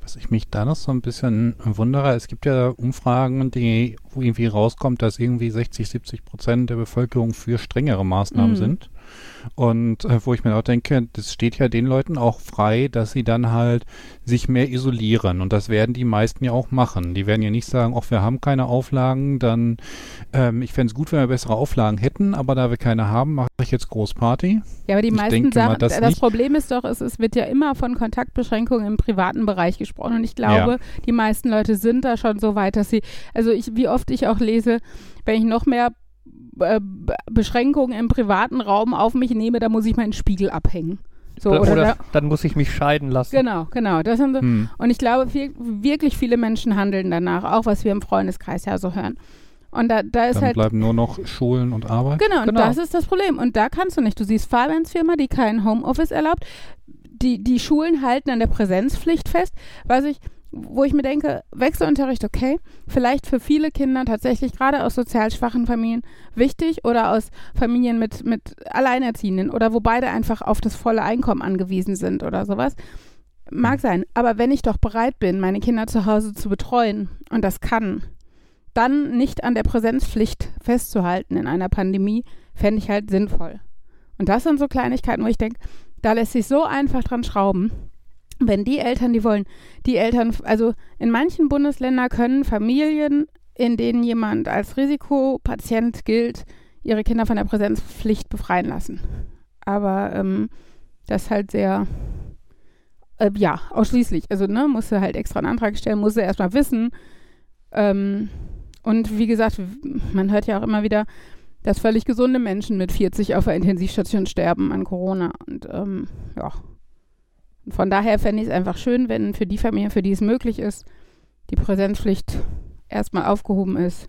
Was ich mich da noch so ein bisschen wundere, es gibt ja Umfragen, die, wo irgendwie rauskommt, dass irgendwie 60, 70 Prozent der Bevölkerung für strengere Maßnahmen Mhm. sind. Und äh, wo ich mir auch denke, das steht ja den Leuten auch frei, dass sie dann halt sich mehr isolieren. Und das werden die meisten ja auch machen. Die werden ja nicht sagen, ach, wir haben keine Auflagen, dann, ähm, ich fände es gut, wenn wir bessere Auflagen hätten, aber da wir keine haben, mache ich jetzt Großparty. Ja, aber die Ich meisten denke mal, das das, nicht. Problem ist doch, es, es wird ja immer von Kontaktbeschränkungen im privaten Bereich gesprochen und ich glaube, die meisten Leute sind da schon so weit, dass sie, also ich, wie oft ich auch lese, wenn ich noch mehr äh, Beschränkungen im privaten Raum auf mich nehme, da muss ich meinen Spiegel abhängen. So, oder oder da, dann muss ich mich scheiden lassen. genau, genau. Das sind so, Hm. Und ich glaube, viel, wirklich viele Menschen handeln danach, auch was wir im Freundeskreis ja so hören. Und da, da ist Dann halt bleiben nur noch Schulen und Arbeit. Genau, und Genau. das ist das Problem. Und da kannst du nicht. Du siehst Fabians Firma, die kein Homeoffice erlaubt. Die, die Schulen halten an der Präsenzpflicht fest, was ich, wo ich mir denke, Wechselunterricht, okay, vielleicht für viele Kinder tatsächlich gerade aus sozial schwachen Familien wichtig oder aus Familien mit, mit Alleinerziehenden oder wo beide einfach auf das volle Einkommen angewiesen sind oder sowas. Mag sein. Aber wenn ich doch bereit bin, meine Kinder zu Hause zu betreuen und das kann, dann nicht an der Präsenzpflicht festzuhalten in einer Pandemie, fände ich halt sinnvoll. Und das sind so Kleinigkeiten, wo ich denke, da lässt sich so einfach dran schrauben. Wenn die Eltern, die wollen, die Eltern, also in manchen Bundesländern können Familien, in denen jemand als Risikopatient gilt, ihre Kinder von der Präsenzpflicht befreien lassen. Aber ähm, das ist halt sehr, äh, ja, ausschließlich. Also, ne, du halt extra einen Antrag stellen, musst du erstmal wissen. Ähm, und wie gesagt, man hört ja auch immer wieder, dass völlig gesunde Menschen mit 40 auf der Intensivstation sterben an Corona. Und ähm, ja. Von daher fände ich es einfach schön, wenn für die Familie, für die es möglich ist, die Präsenzpflicht erstmal aufgehoben ist,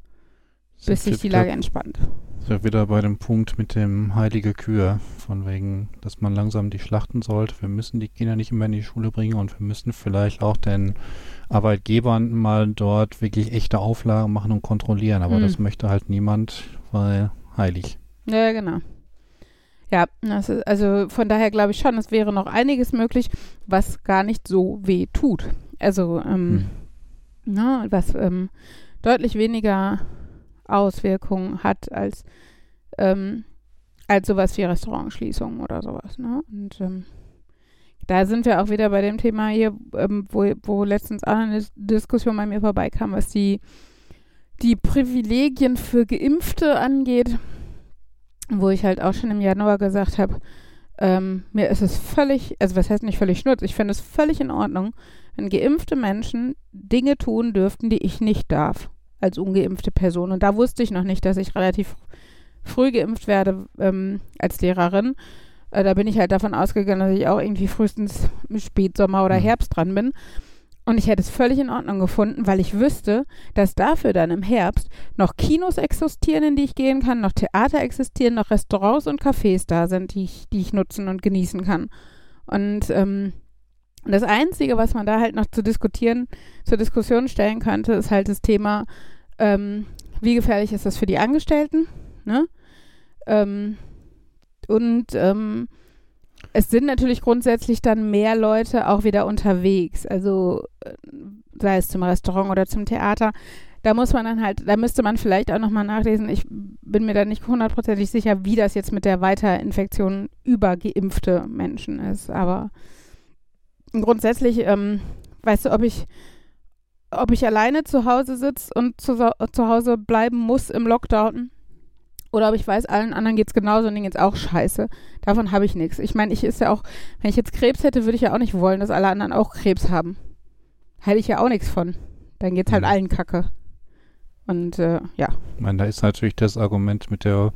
bis sich die Lage entspannt. Ist ja wieder bei dem Punkt mit dem heilige Kühe, von wegen, dass man langsam die schlachten sollte. Wir müssen die Kinder nicht immer in die Schule bringen und wir müssen vielleicht auch den Arbeitgebern mal dort wirklich echte Auflagen machen und kontrollieren. Aber Hm. das möchte halt niemand, weil heilig. Ja, genau. Ja, ist, also von daher glaube ich schon, es wäre noch einiges möglich, was gar nicht so weh tut. Also, ähm, ne, was ähm, deutlich weniger Auswirkungen hat als, ähm, als sowas wie Restaurantschließungen oder sowas. Ne? Und ähm, da sind wir auch wieder bei dem Thema hier, ähm, wo, wo letztens auch eine Dis- Diskussion bei mir vorbeikam, was die, die Privilegien für Geimpfte angeht, wo ich halt auch schon im Januar gesagt habe, ähm, mir ist es völlig, also was heißt nicht völlig schnurz, ich finde es völlig in Ordnung, wenn geimpfte Menschen Dinge tun dürften, die ich nicht darf als ungeimpfte Person. Und da wusste ich noch nicht, dass ich relativ früh geimpft werde ähm, als Lehrerin. Äh, da bin ich halt davon ausgegangen, dass ich auch irgendwie frühestens im Spätsommer oder Mhm. Herbst dran bin. Und ich hätte es völlig in Ordnung gefunden, weil ich wüsste, dass dafür dann im Herbst noch Kinos existieren, in die ich gehen kann, noch Theater existieren, noch Restaurants und Cafés da sind, die ich, die ich nutzen und genießen kann. Und ähm, das Einzige, was man da halt noch zu diskutieren, zur Diskussion stellen könnte, ist halt das Thema, ähm, wie gefährlich ist das für die Angestellten? Ne? Ähm, und ähm, es sind natürlich grundsätzlich dann mehr Leute auch wieder unterwegs, also äh, sei es zum Restaurant oder zum Theater. Da muss man dann halt, da müsste man vielleicht auch nochmal nachlesen. Ich bin mir da nicht hundertprozentig sicher, wie das jetzt mit der Weiterinfektion über geimpfte Menschen ist. Aber grundsätzlich, ähm, weißt du, ob ich, ob ich alleine zu Hause sitze und zu, zu Hause bleiben muss im Lockdown oder ob ich weiß, allen anderen geht's genauso und denen geht's auch scheiße. Davon habe ich nichts. Ich meine, ich ist ja auch, wenn ich jetzt Krebs hätte, würde ich ja auch nicht wollen, dass alle anderen auch Krebs haben. Hätte ich ja auch nichts von. Dann geht's halt Mhm. allen Kacke. Und äh, ja. Ich meine, da ist natürlich das Argument mit der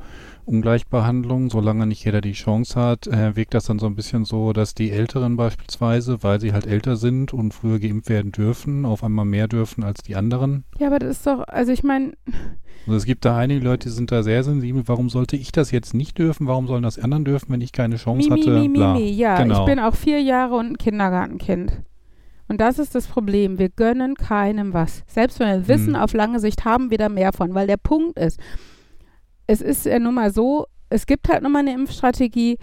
Ungleichbehandlung, solange nicht jeder die Chance hat, äh, wirkt das dann so ein bisschen so, dass die Älteren beispielsweise, weil sie halt älter sind und früher geimpft werden dürfen, auf einmal mehr dürfen als die anderen. Ja, aber das ist doch, also ich meine, Also es gibt da einige Leute, die sind da sehr sensibel. Warum sollte ich das jetzt nicht dürfen? Warum sollen das anderen dürfen, wenn ich keine Chance mi, mi, hatte? mi, mi, Bla. mi. Ja, Genau. ich bin auch vier Jahre und ein Kindergartenkind. Und das ist das Problem. Wir gönnen keinem was. Selbst wenn wir wissen, Hm. auf lange Sicht haben wir da mehr von. Weil der Punkt ist, es ist ja nun mal so, es gibt halt nun mal eine Impfstrategie.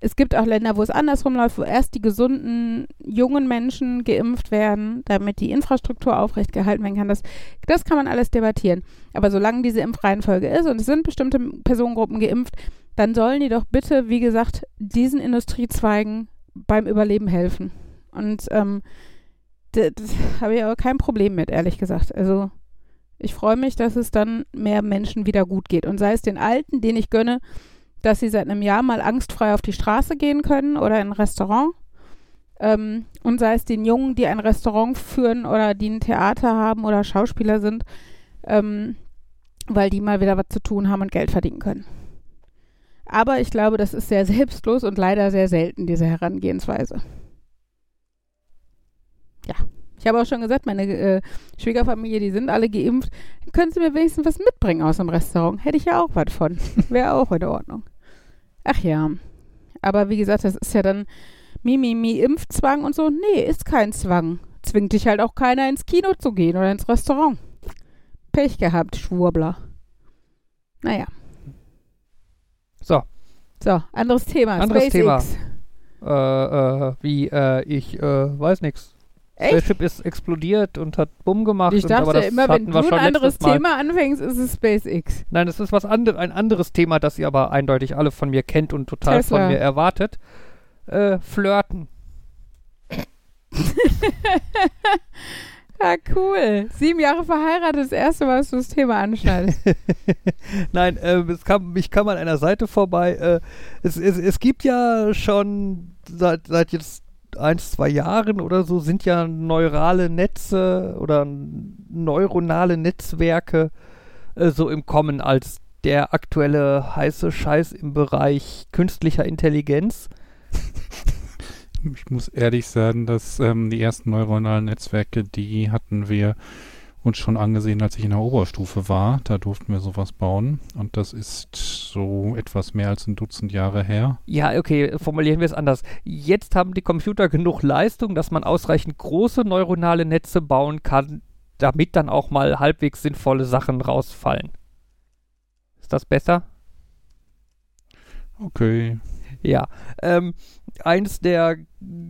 Es gibt auch Länder, wo es andersrum läuft, wo erst die gesunden, jungen Menschen geimpft werden, damit die Infrastruktur aufrechtgehalten werden kann. Das, das kann man alles debattieren. Aber solange diese Impfreihenfolge ist und es sind bestimmte Personengruppen geimpft, dann sollen die doch bitte, wie gesagt, diesen Industriezweigen beim Überleben helfen. Und ähm, das, das habe ich aber kein Problem mit, ehrlich gesagt. Also ich freue mich, dass es dann mehr Menschen wieder gut geht. Und sei es den Alten, denen ich gönne, dass sie seit einem Jahr mal angstfrei auf die Straße gehen können oder in ein Restaurant. Ähm, und sei es den Jungen, die ein Restaurant führen oder die ein Theater haben oder Schauspieler sind, ähm, weil die mal wieder was zu tun haben und Geld verdienen können. Aber ich glaube, das ist sehr selbstlos und leider sehr selten, diese Herangehensweise. Ja. Ich habe auch schon gesagt, meine äh, Schwiegerfamilie, die sind alle geimpft. Dann können sie mir wenigstens was mitbringen aus dem Restaurant. Hätte ich ja auch was von. [laughs] Wäre auch in Ordnung. Ach ja. Aber wie gesagt, das ist ja dann Mimimi, mi, mi, Impfzwang und so. Nee, ist kein Zwang. Zwingt dich halt auch keiner ins Kino zu gehen oder ins Restaurant. Pech gehabt, Schwurbler. Naja. So, So, anderes Thema. Anderes SpaceX. äh, äh, wie, äh, ich, äh, weiß nix. Echt? Spaceship ist explodiert und hat Bumm gemacht. Ich und, aber dachte das immer, wenn du ein anderes. Thema anfängst, ist es SpaceX. Nein, es ist was andere, ein anderes Thema, das ihr aber eindeutig alle von mir kennt und total Tesla. von mir erwartet. Äh, Flirten. [laughs] Ja, cool. Sieben Jahre verheiratet, das erste Mal, dass du das Thema anschneidest. [laughs] Nein, äh, es kam, ich kam an einer Seite vorbei. Äh, es, es, es gibt ja schon seit, seit jetzt eins, zwei Jahren oder so sind ja neurale Netze oder neuronale Netzwerke äh, so im Kommen als der aktuelle heiße Scheiß im Bereich künstlicher Intelligenz. Ich muss ehrlich sagen, dass ähm, die ersten neuronalen Netzwerke, die hatten wir uns schon angesehen, als ich in der Oberstufe war. Da durften wir sowas bauen. Und das ist so etwas mehr als ein Dutzend Jahre her. Ja, okay, formulieren wir es anders. Jetzt haben die Computer genug Leistung, dass man ausreichend große neuronale Netze bauen kann, damit dann auch mal halbwegs sinnvolle Sachen rausfallen. Ist das besser? Okay. Ja. Ähm, eins der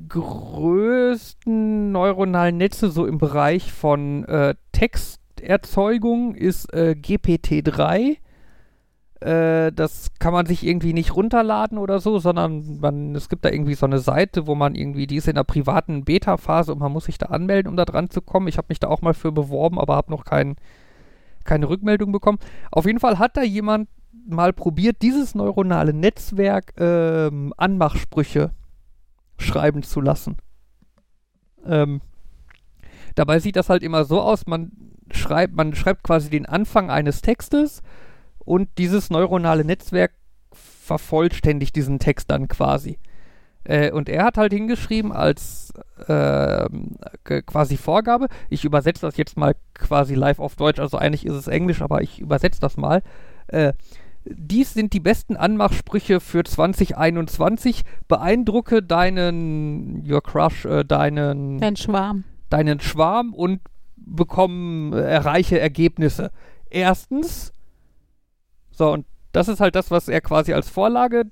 größten neuronalen Netze so im Bereich von äh, Texterzeugung ist äh, GPT-3. Äh, das kann man sich irgendwie nicht runterladen oder so, sondern man, es gibt da irgendwie so eine Seite, wo man irgendwie, die ist in der privaten Beta-Phase und man muss sich da anmelden, um da dran zu kommen. Ich habe mich da auch mal für beworben, aber habe noch kein, keine Rückmeldung bekommen. Auf jeden Fall hat da jemand mal probiert, dieses neuronale Netzwerk ähm, Anmachsprüche schreiben zu lassen. Ähm, dabei sieht das halt immer so aus, man schreibt, man schreibt quasi den Anfang eines Textes und dieses neuronale Netzwerk vervollständigt diesen Text dann quasi. Äh, und er hat halt hingeschrieben als g- quasi Vorgabe, ich übersetze das jetzt mal quasi live auf Deutsch, also eigentlich ist es Englisch, aber ich übersetze das mal. Äh, dies sind die besten Anmachsprüche für 2021. Beeindrucke deinen, your crush, äh, deinen, Dein Schwarm. deinen Schwarm und bekomm, äh, erreiche Ergebnisse. Erstens, so, und das ist halt das, was er quasi als Vorlage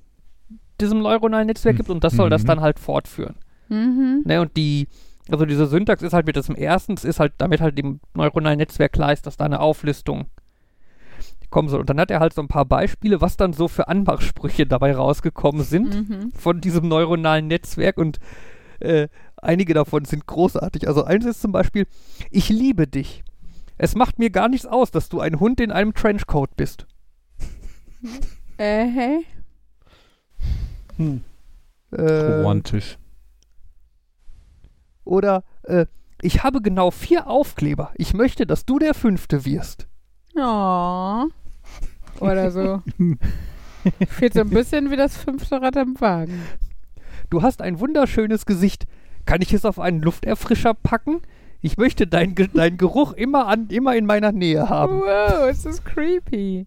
diesem neuronalen Netzwerk gibt und das soll das Mhm. dann halt fortführen. Mhm. Ne, und die, also diese Syntax ist halt mit diesem erstens, ist halt damit halt dem neuronalen Netzwerk klar ist, dass da eine Auflistung kommen soll. Und dann hat er halt so ein paar Beispiele, was dann so für Anmachsprüche dabei rausgekommen sind Mhm. von diesem neuronalen Netzwerk und äh, einige davon sind großartig. Also eins ist zum Beispiel, ich liebe dich. Es macht mir gar nichts aus, dass du ein Hund in einem Trenchcoat bist. [laughs] Äh, hey. Äh, Romantisch. oder äh, ich habe genau vier Aufkleber. Ich möchte, dass du der fünfte wirst. Oh. Oder so. Fühlt so ein [laughs] bisschen wie das fünfte Rad am Wagen. Du hast ein wunderschönes Gesicht. Kann ich es auf einen Lufterfrischer packen? Ich möchte deinen Ge deinen Geruch immer, an, immer in meiner Nähe haben. Wow, es ist creepy.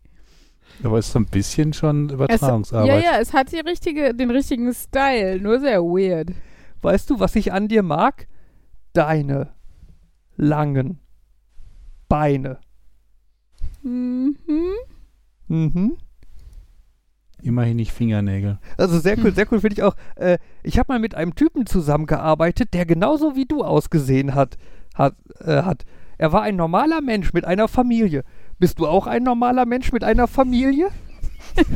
Aber es ist so ein bisschen schon Es, Übertragungsarbeit. ja, ja, es hat die richtige, den richtigen Style, nur sehr weird. Weißt du, was ich an dir mag? Deine langen Beine. Mhm. Mhm. Immerhin nicht Fingernägel. Also sehr Hm. cool, sehr cool finde ich auch. Äh, ich habe mal mit einem Typen zusammengearbeitet, der genauso wie du ausgesehen hat. hat, äh, hat. Er war ein normaler Mensch mit einer Familie. Bist du auch ein normaler Mensch mit einer Familie? [laughs]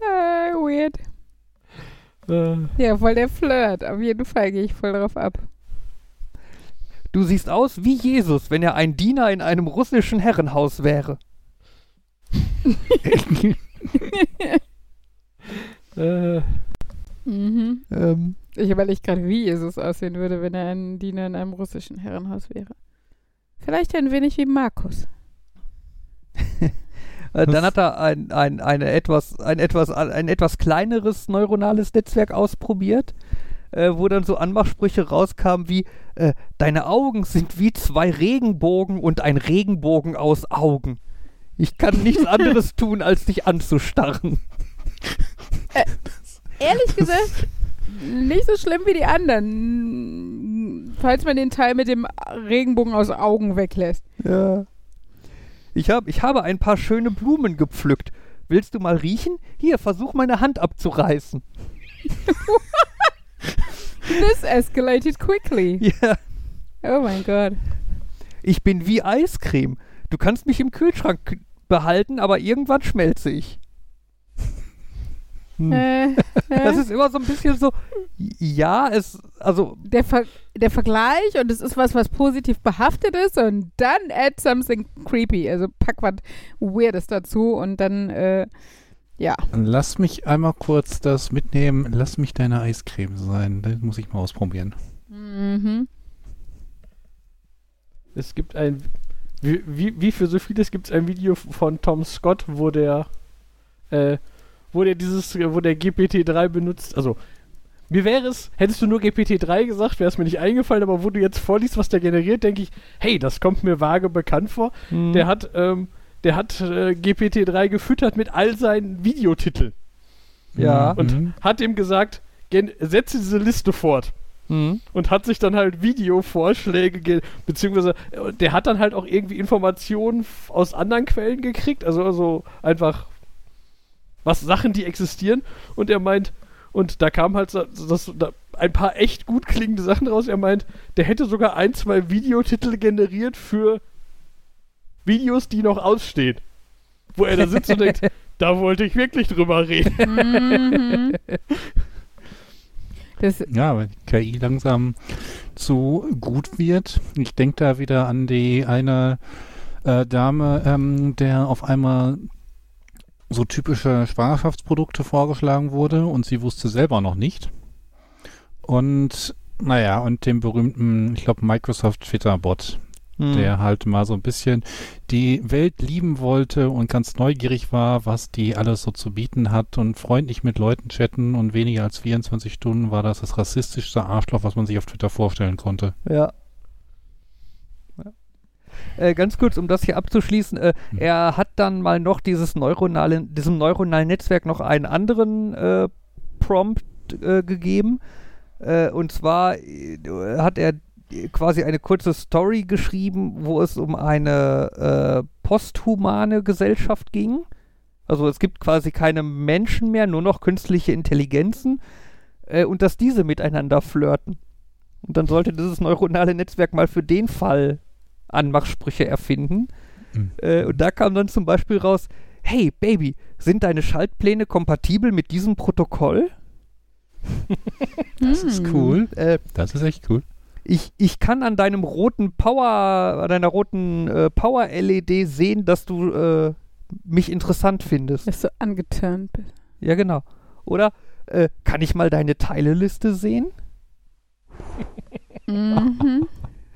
Äh, weird. Äh, Ja, voll der Flirt. Auf jeden Fall gehe ich voll drauf ab. Du siehst aus wie Jesus, wenn er ein Diener in einem russischen Herrenhaus wäre. Äh, Mhm. Ähm, Ich überlege gerade, wie Jesus aussehen würde, wenn er ein Diener in einem russischen Herrenhaus wäre. Vielleicht ein wenig wie Markus. [laughs] Äh, dann hat er ein, ein, eine etwas, ein, etwas, ein etwas kleineres neuronales Netzwerk ausprobiert, äh, wo dann so Anmachsprüche rauskamen wie, äh, deine Augen sind wie zwei Regenbogen und ein Regenbogen aus Augen. Ich kann nichts anderes tun, als dich anzustarren. Ehrlich gesagt, nicht so schlimm wie die anderen. Falls man den Teil mit dem Regenbogen aus Augen weglässt. Ja. Ich, hab, ich habe ein paar schöne Blumen gepflückt. Willst du mal riechen? Hier, versuch meine Hand abzureißen. [laughs] This escalated quickly. Ja. Oh mein Gott. Ich bin wie Eiscreme. Du kannst mich im Kühlschrank behalten, aber irgendwann schmelze ich. Hm. Äh, [laughs] Das äh, ist immer so ein bisschen so, ja, es, also, der, Ver der Vergleich und es ist was, was positiv behaftet ist und dann add something creepy. Also pack was Weirdes dazu und dann, äh, ja. Lass mich einmal kurz das mitnehmen. Lass mich deine Eiscreme sein. Das muss ich mal ausprobieren. Mhm. Es gibt ein, wie, wie, wie für so vieles gibt es ein Video von Tom Scott, wo der, äh, wo der dieses, wo der GPT-3 benutzt. Also, mir wäre es, hättest du nur GPT-3 gesagt, wäre es mir nicht eingefallen, aber wo du jetzt vorliest, was der generiert, denke ich, hey, das kommt mir vage bekannt vor. hm. Der hat, ähm, der hat äh, GPT-3 gefüttert mit all seinen Videotiteln. Ja. Und Mhm. hat ihm gesagt, setze diese Liste fort. Hm. und hat sich dann halt Videovorschläge, ge beziehungsweise äh, der hat dann halt auch irgendwie Informationen f- aus anderen Quellen gekriegt, also, also einfach was Sachen, die existieren und er meint, und da kam halt so, das, da, ein paar echt gut klingende Sachen raus, er meint, der hätte sogar ein, zwei Videotitel generiert für Videos, die noch ausstehen. Wo er da sitzt und denkt, [laughs] da wollte ich wirklich drüber reden. [laughs] Das, Ja, weil die KI langsam zu gut wird. Ich denke da wieder an die eine äh, Dame, ähm, der auf einmal so typische Schwangerschaftsprodukte vorgeschlagen wurde und sie wusste selber noch nicht. Und naja, und dem berühmten, ich glaube, Microsoft Twitter-Bot, Hm. der halt mal so ein bisschen die Welt lieben wollte und ganz neugierig war, was die alles so zu bieten hat und freundlich mit Leuten chatten und weniger als 24 Stunden war das das rassistischste Arschloch, was man sich auf Twitter vorstellen konnte. Ja. Äh, ganz kurz, um das hier abzuschließen, äh, Hm. er hat dann mal noch dieses neuronale, diesem neuronalen Netzwerk noch einen anderen äh, Prompt äh, gegeben. Äh, und zwar äh, hat er quasi eine kurze Story geschrieben, wo es um eine äh, posthumane Gesellschaft ging. Also es gibt quasi keine Menschen mehr, nur noch künstliche Intelligenzen äh, und dass diese miteinander flirten. Und dann sollte dieses neuronale Netzwerk mal für den Fall Anmachsprüche erfinden. Mhm. Äh, und da kam dann zum Beispiel raus, hey Baby, sind deine Schaltpläne kompatibel mit diesem Protokoll? [laughs] Das ist Hm. cool. Äh, Das ist echt cool. Ich, ich kann an deinem roten Power, an deiner roten äh, Power-LED sehen, dass du äh, mich interessant findest. Dass du angeturnt bist. Ja, genau. Oder äh, kann ich mal deine Teileliste sehen? Mhm.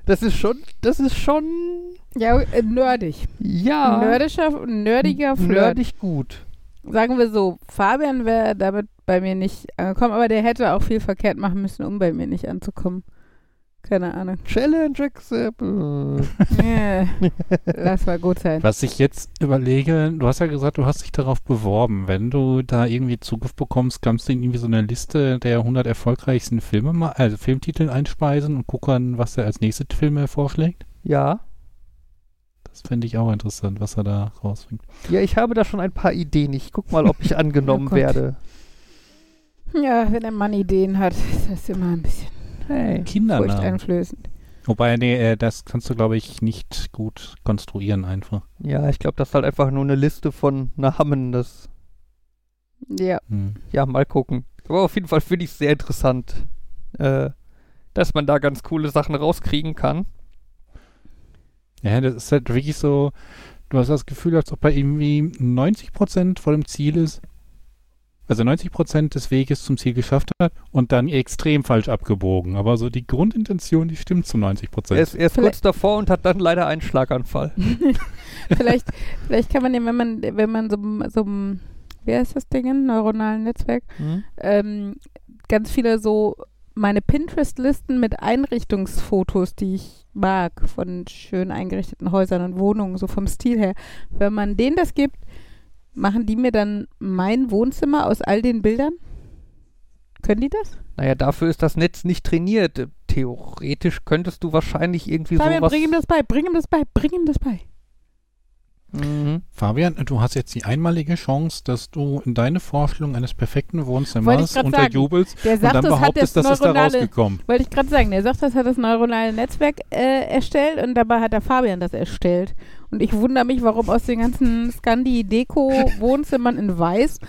Das ist schon, das ist schon, Ja, äh, nerdig. ja, Nerdischer, nerdiger Flirt. nerdig gut. Sagen wir so, Fabian wäre damit bei mir nicht angekommen, aber der hätte auch viel verkehrt machen müssen, um bei mir nicht anzukommen. Keine Ahnung. Challenge accepted. [laughs] Ja, Lass mal gut sein. Was ich jetzt überlege, du hast ja gesagt, du hast dich darauf beworben. Wenn du da irgendwie Zugriff bekommst, kannst du in irgendwie so eine Liste der 100 erfolgreichsten Filme, also Filmtitel einspeisen und gucken, was er als nächste Filme vorschlägt? Ja. Das finde ich auch interessant, was er da rausbringt. Ja, ich habe da schon ein paar Ideen. Ich guck mal, ob ich [laughs] angenommen Oh werde. Ja, wenn der Mann Ideen hat, ist das immer ein bisschen Hey. Kindernamen. furchteinflößend. Wobei, nee, äh, das kannst du, glaube ich, nicht gut konstruieren einfach. Ja, ich glaube, das ist halt einfach nur eine Liste von Namen. Das, Ja. Hm. ja, mal gucken. Aber auf jeden Fall finde ich es sehr interessant, äh, dass man da ganz coole Sachen rauskriegen kann. Ja, das ist halt wirklich so, du hast das Gefühl, als ob er irgendwie 90% vor dem Ziel ist. Also 90 Prozent des Weges zum Ziel geschafft hat und dann extrem falsch abgebogen. Aber so die Grundintention, die stimmt zu 90 Er Prozent. ist, er ist kurz davor und hat dann leider einen Schlaganfall. [laughs] vielleicht, vielleicht kann man ja, wenn man, wenn man so, so einem, wie heißt das Ding, neuronalen Netzwerk, Hm? ähm, ganz viele so meine Pinterest-Listen mit Einrichtungsfotos, die ich mag, von schön eingerichteten Häusern und Wohnungen, so vom Stil her. Wenn man denen das gibt, machen die mir dann mein Wohnzimmer aus all den Bildern? Können die das? Naja, dafür ist das Netz nicht trainiert. Theoretisch könntest du wahrscheinlich irgendwie Fabian, sowas... bring ihm das bei, bring ihm das bei, bring ihm das bei. Mhm. Fabian, du hast jetzt die einmalige Chance, dass du in deine Vorstellung eines perfekten Wohnzimmers unterjubelst Der und sagt, dann das hat behauptest, das das ist da neuronale, rausgekommen. wollte ich gerade sagen, der sagt, das hat das neuronale Netzwerk äh, erstellt und dabei hat der Fabian das erstellt. Und ich wundere mich, warum aus den ganzen Scandi-Deko-Wohnzimmern in weiß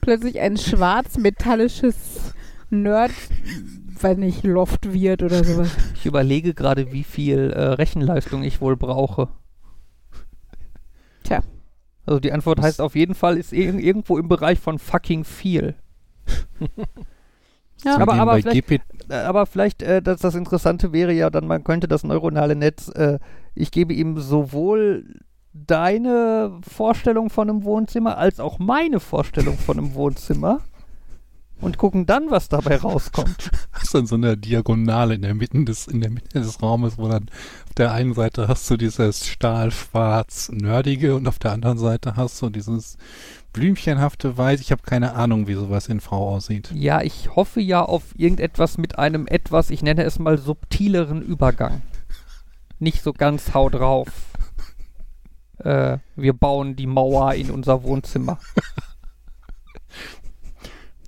plötzlich ein schwarz-metallisches Nerd, weiß nicht, Loft wird oder sowas. Ich überlege gerade, wie viel äh, Rechenleistung ich wohl brauche. Tja. Also die Antwort Das- heißt auf jeden Fall, ist ir irgendwo im Bereich von fucking viel. [laughs] Ja. Aber- aber vielleicht- Äh, Aber vielleicht, äh, das, das Interessante wäre ja dann, man könnte das neuronale Netz, äh, ich gebe ihm sowohl deine Vorstellung von einem Wohnzimmer als auch meine Vorstellung von einem Wohnzimmer und gucken dann, was dabei rauskommt. [laughs] hast dann so eine Diagonale in der Mitte des, in der Mitte des Raumes, wo dann auf der einen Seite hast du dieses stahlschwarz nerdige und auf der anderen Seite hast du dieses blümchenhafte Weiß. Ich habe keine Ahnung, wie sowas in Frau aussieht. Ja, ich hoffe ja auf irgendetwas mit einem etwas, ich nenne es mal subtileren Übergang. Nicht so ganz hau drauf. Äh, wir bauen die Mauer in unser Wohnzimmer. [laughs]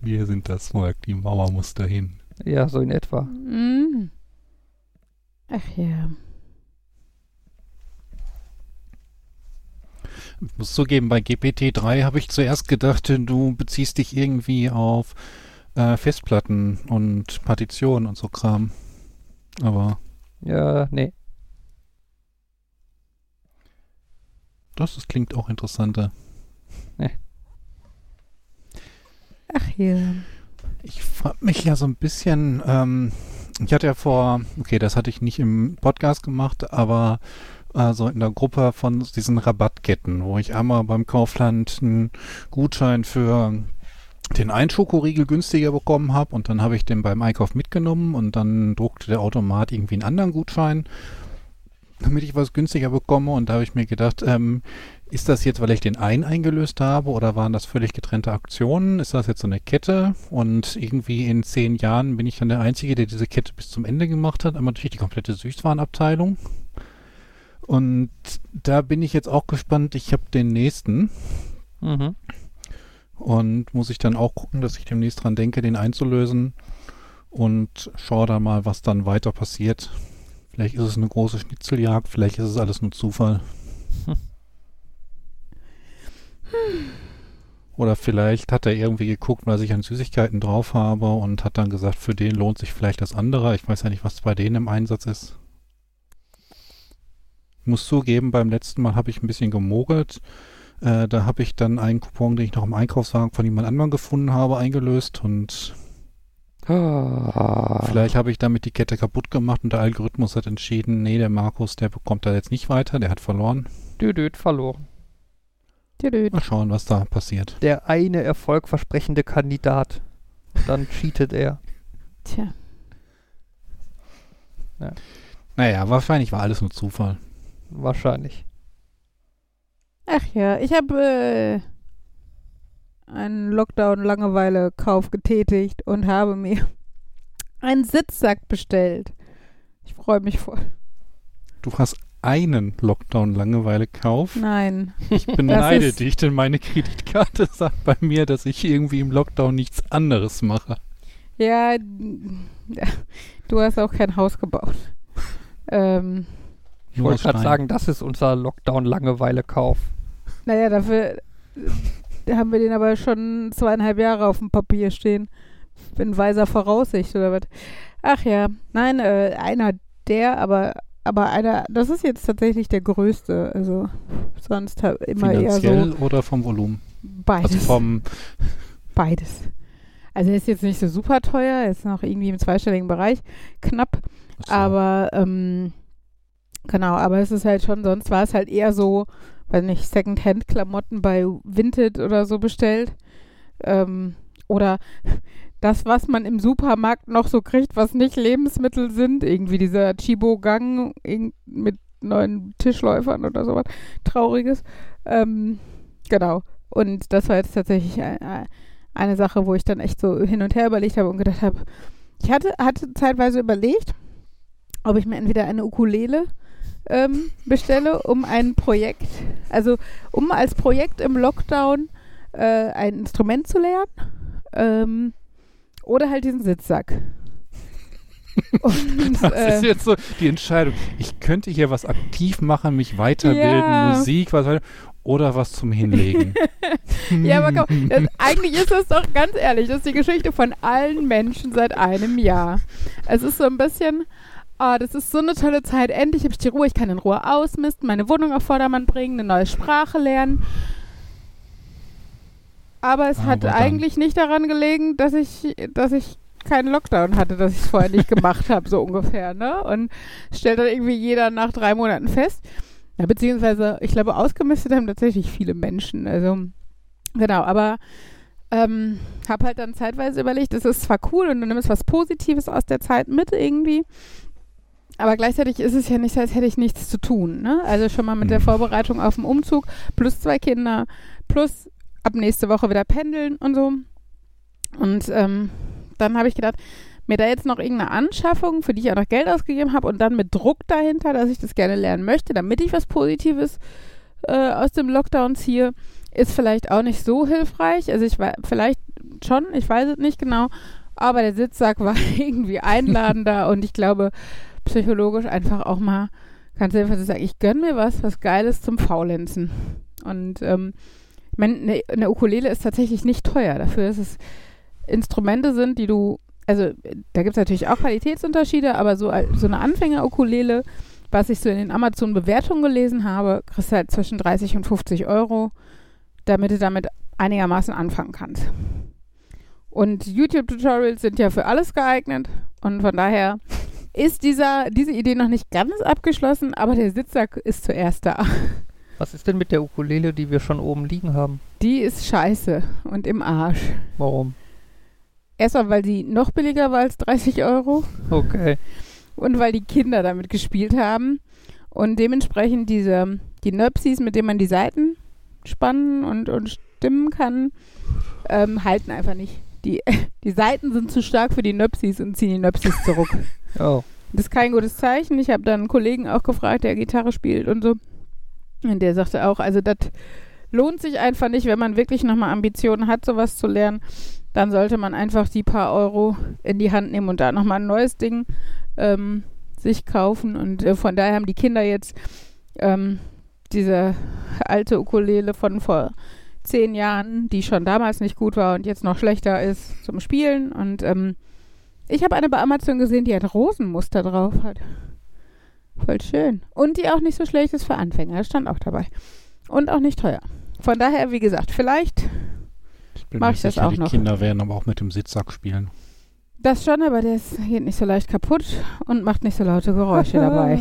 Wir sind das Volk, die Mauer muss dahin. Ja, so in etwa. Mhm. Ach ja. Ich muss zugeben, bei GPT-3 habe ich zuerst gedacht, du beziehst dich irgendwie auf äh, Festplatten und Partitionen und so Kram. Aber Ja, nee. das, das klingt auch interessanter. Ach ja. Ich frage mich ja so ein bisschen, ähm, ich hatte ja vor, okay, das hatte ich nicht im Podcast gemacht, aber äh, so in der Gruppe von diesen Rabattketten, wo ich einmal beim Kaufland einen Gutschein für den einen Schokoriegel günstiger bekommen habe und dann habe ich den beim Einkauf mitgenommen und dann druckte der Automat irgendwie einen anderen Gutschein, damit ich was günstiger bekomme und da habe ich mir gedacht, ähm, ist das jetzt, weil ich den einen eingelöst habe oder waren das völlig getrennte Aktionen? Ist das jetzt so eine Kette? Und irgendwie in zehn Jahren bin ich dann der Einzige, der diese Kette bis zum Ende gemacht hat. Einmal durch die komplette Süßwarenabteilung. Und da bin ich jetzt auch gespannt. Ich habe den nächsten Mhm. und muss ich dann auch gucken, dass ich demnächst dran denke, den einzulösen und schaue dann mal, was dann weiter passiert. Vielleicht ist es eine große Schnitzeljagd, vielleicht ist es alles nur Zufall. [laughs] Oder vielleicht hat er irgendwie geguckt, was ich an Süßigkeiten drauf habe und hat dann gesagt, für den lohnt sich vielleicht das andere. Ich weiß ja nicht, was bei denen im Einsatz ist. Ich muss zugeben, beim letzten Mal habe ich ein bisschen gemogelt. Äh, da habe ich dann einen Coupon, den ich noch im Einkaufswagen von jemand anderem gefunden habe, eingelöst und Ah. vielleicht habe ich damit die Kette kaputt gemacht und der Algorithmus hat entschieden, nee, der Markus, der bekommt da jetzt nicht weiter, der hat verloren. Düdüt verloren. Mal schauen, was da passiert. Der eine erfolgversprechende Kandidat. Dann cheatet er. [laughs] Tja. Naja, wahrscheinlich war alles nur Zufall. Wahrscheinlich. Ach ja, ich habe äh, einen Lockdown-Langeweile-Kauf getätigt und habe mir einen Sitzsack bestellt. Ich freue mich voll. Du hast einen Lockdown-Langeweile-Kauf. Nein. Ich [laughs] beneide dich, denn meine Kreditkarte [laughs] sagt bei mir, dass ich irgendwie im Lockdown nichts anderes mache. Ja, du hast auch kein Haus gebaut. Ähm, Ich Nur wollte gerade sagen, das ist unser Lockdown-Langeweile-Kauf. naja, dafür äh, haben wir den aber schon zweieinhalb Jahre auf dem Papier stehen. In weiser Voraussicht oder was. Ach ja, nein, äh, einer der, aber aber einer, das ist jetzt tatsächlich der größte. Also sonst ha- immer eher Finanziell so oder vom Volumen? beides. Also vom, [laughs] Beides. Also er ist jetzt nicht so super teuer, er ist noch irgendwie im zweistelligen Bereich, knapp. So. Aber ähm, genau, aber es ist halt schon, sonst war es halt eher so, weiß nicht, Secondhand-Klamotten bei Vinted oder so bestellt. Ähm, oder das, was man im Supermarkt noch so kriegt, was nicht Lebensmittel sind, irgendwie dieser Chibo-Gang mit neuen Tischläufern oder sowas. Trauriges. Ähm, genau. Und das war jetzt tatsächlich ein- ein- eine Sache, wo ich dann echt so hin und her überlegt habe und gedacht habe, ich hatte, hatte zeitweise überlegt, ob ich mir entweder eine Ukulele ähm, bestelle, um ein Projekt, also um als Projekt im Lockdown äh, ein Instrument zu lernen, ähm, oder halt diesen Sitzsack. [laughs] Und, Das äh, ist jetzt so die Entscheidung. Ich könnte hier was aktiv machen, mich weiterbilden, Ja. Musik, was weiter- oder was zum Hinlegen. [laughs] Ja, aber komm, das, eigentlich ist das doch ganz ehrlich, das ist die Geschichte von allen Menschen seit einem Jahr. Es ist so ein bisschen, ah, das ist so eine tolle Zeit. Endlich habe ich die Ruhe, ich kann in Ruhe ausmisten, meine Wohnung auf Vordermann bringen, eine neue Sprache lernen. Aber es hat Aber dann- eigentlich nicht daran gelegen, dass ich, dass ich keinen Lockdown hatte, dass ich es vorher nicht gemacht habe, so ungefähr, ne? Und stellt dann irgendwie jeder nach drei Monaten fest. Ja, beziehungsweise, ich glaube, ausgemistet haben tatsächlich viele Menschen. Also, genau, aber ähm, habe halt dann zeitweise überlegt, es ist zwar cool und du nimmst was Positives aus der Zeit mit irgendwie, aber gleichzeitig ist es ja nicht so, als hätte ich nichts zu tun. Ne? Also schon mal mit der Mhm. Vorbereitung auf den Umzug, plus zwei Kinder, plus ab nächste Woche wieder pendeln und so. Und ähm, dann habe ich gedacht, mir da jetzt noch irgendeine Anschaffung, für die ich auch noch Geld ausgegeben habe und dann mit Druck dahinter, dass ich das gerne lernen möchte, damit ich was Positives äh, aus dem Lockdown ziehe, ist vielleicht auch nicht so hilfreich. Also ich war vielleicht schon, ich weiß es nicht genau, aber der Sitzsack [laughs] war irgendwie einladender [laughs] und ich glaube psychologisch einfach auch mal ganz einfach zu sagen, ich gönn mir was, was Geiles zum Faulenzen. Und ähm, meine, eine, Ukulele ist tatsächlich nicht teuer. Dafür, dass es Instrumente sind, die du, also da gibt es natürlich auch Qualitätsunterschiede, aber so, so eine Anfänger-Ukulele, was ich so in den Amazon-Bewertungen gelesen habe, kriegst du halt zwischen 30 und 50 Euro, damit du damit einigermaßen anfangen kannst. Und YouTube-Tutorials sind ja für alles geeignet und von daher ist dieser, diese Idee noch nicht ganz abgeschlossen, aber der Sitzsack ist zuerst da. Was ist denn mit der Ukulele, die wir schon oben liegen haben? Die ist scheiße und im Arsch. Warum? Erstmal, weil sie noch billiger war als 30 Euro Okay. und weil die Kinder damit gespielt haben und dementsprechend diese, die Nöpsis, mit denen man die Seiten spannen und, und stimmen kann, ähm, halten einfach nicht. Die, [laughs] die Seiten sind zu stark für die Nöpsis und ziehen die Nöpsis zurück. Oh. Das ist kein gutes Zeichen. Ich habe dann einen Kollegen auch gefragt, der Gitarre spielt und so. Und der sagte auch, also das lohnt sich einfach nicht, wenn man wirklich nochmal Ambitionen hat, sowas zu lernen. Dann sollte man einfach die paar Euro in die Hand nehmen und da nochmal ein neues Ding ähm, sich kaufen. Und äh, von daher haben die Kinder jetzt ähm, diese alte Ukulele von vor zehn Jahren, die schon damals nicht gut war und jetzt noch schlechter ist zum Spielen. Und ähm, ich habe eine bei Amazon gesehen, die hat Rosenmuster drauf hat. Voll schön. Und die auch nicht so schlecht ist für Anfänger. Das stand auch dabei. Und auch nicht teuer. Von daher, wie gesagt, vielleicht Ich bin Mach mir ich das sicher, auch die noch. Kinder werden aber auch mit dem Sitzsack spielen. das schon, aber der ist, geht nicht so leicht kaputt und macht nicht so laute Geräusche dabei.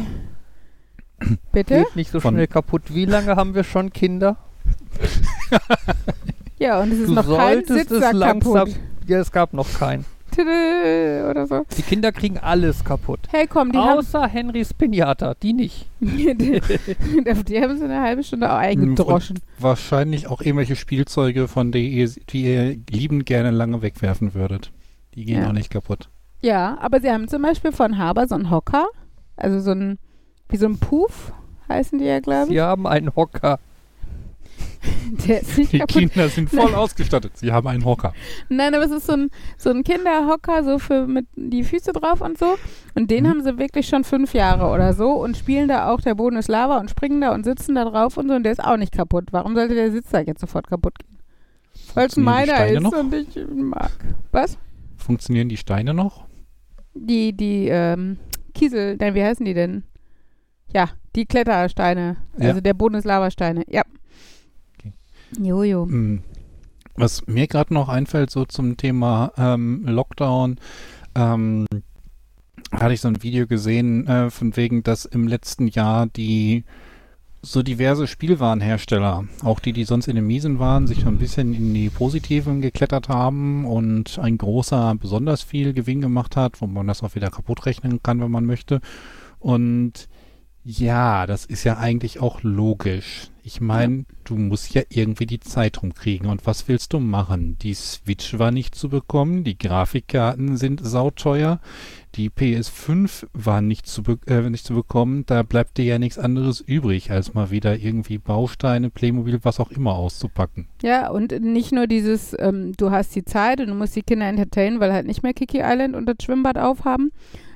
[laughs] Bitte? Geht nicht so Von- schnell kaputt. Wie lange haben wir schon Kinder? Ja, und es ist Du noch kein Sitzsack langsam. kaputt. Ja, es gab noch keinen. Oder so. Die Kinder kriegen alles kaputt. Hey, komm, die haben, Außer Henrys Pinata, die nicht. [laughs] die, die haben sie eine halbe Stunde auch eingedroschen. Wahrscheinlich auch irgendwelche Spielzeuge, von denen ihr, die ihr liebend gerne lange wegwerfen würdet. Die gehen Ja. auch nicht kaputt. Ja, aber sie haben zum Beispiel von Haber so einen Hocker, also so ein, wie so ein Puff heißen die ja, glaube ich. Sie haben einen Hocker. [laughs] Der ist nicht Die kaputt. Kinder sind voll ausgestattet. Sie haben einen Hocker. Nein, aber es ist so ein, so ein Kinderhocker, so für mit die Füße drauf und so. Und den Mhm. haben sie wirklich schon fünf Jahre oder so und spielen da auch, der Boden ist Lava und springen da und sitzen da drauf und so und der ist auch nicht kaputt. Warum sollte der Sitzsack jetzt sofort kaputt gehen? Weil es meiner ist noch? und ich mag. Was? Funktionieren die Steine noch? Die, die, ähm, Kiesel, nein, wie heißen die denn? Ja, die Klettersteine. Ja. Also der Boden ist Lavasteine. Ja. Jojo. Hm. Was mir gerade noch einfällt, so zum Thema ähm, Lockdown, ähm, hatte ich so ein Video gesehen, äh, von wegen, dass im letzten Jahr die so diverse Spielwarenhersteller, auch die, die sonst in den Miesen waren, sich so ein bisschen in die Positiven geklettert haben und ein großer besonders viel Gewinn gemacht hat, wo man das auch wieder kaputt rechnen kann, wenn man möchte. Und ja, das ist ja eigentlich auch logisch. Ich meine, du musst ja irgendwie die Zeit rumkriegen. Und was willst du machen? Die Switch war nicht zu bekommen, die Grafikkarten sind sauteuer, die PS5 war nicht zu, äh, nicht zu bekommen. Da bleibt dir ja nichts anderes übrig, als mal wieder irgendwie Bausteine, Playmobil, was auch immer auszupacken. Ja, und nicht nur dieses, ähm, du hast die Zeit und du musst die Kinder entertainen, weil halt nicht mehr Kiki Island und das Schwimmbad aufhaben,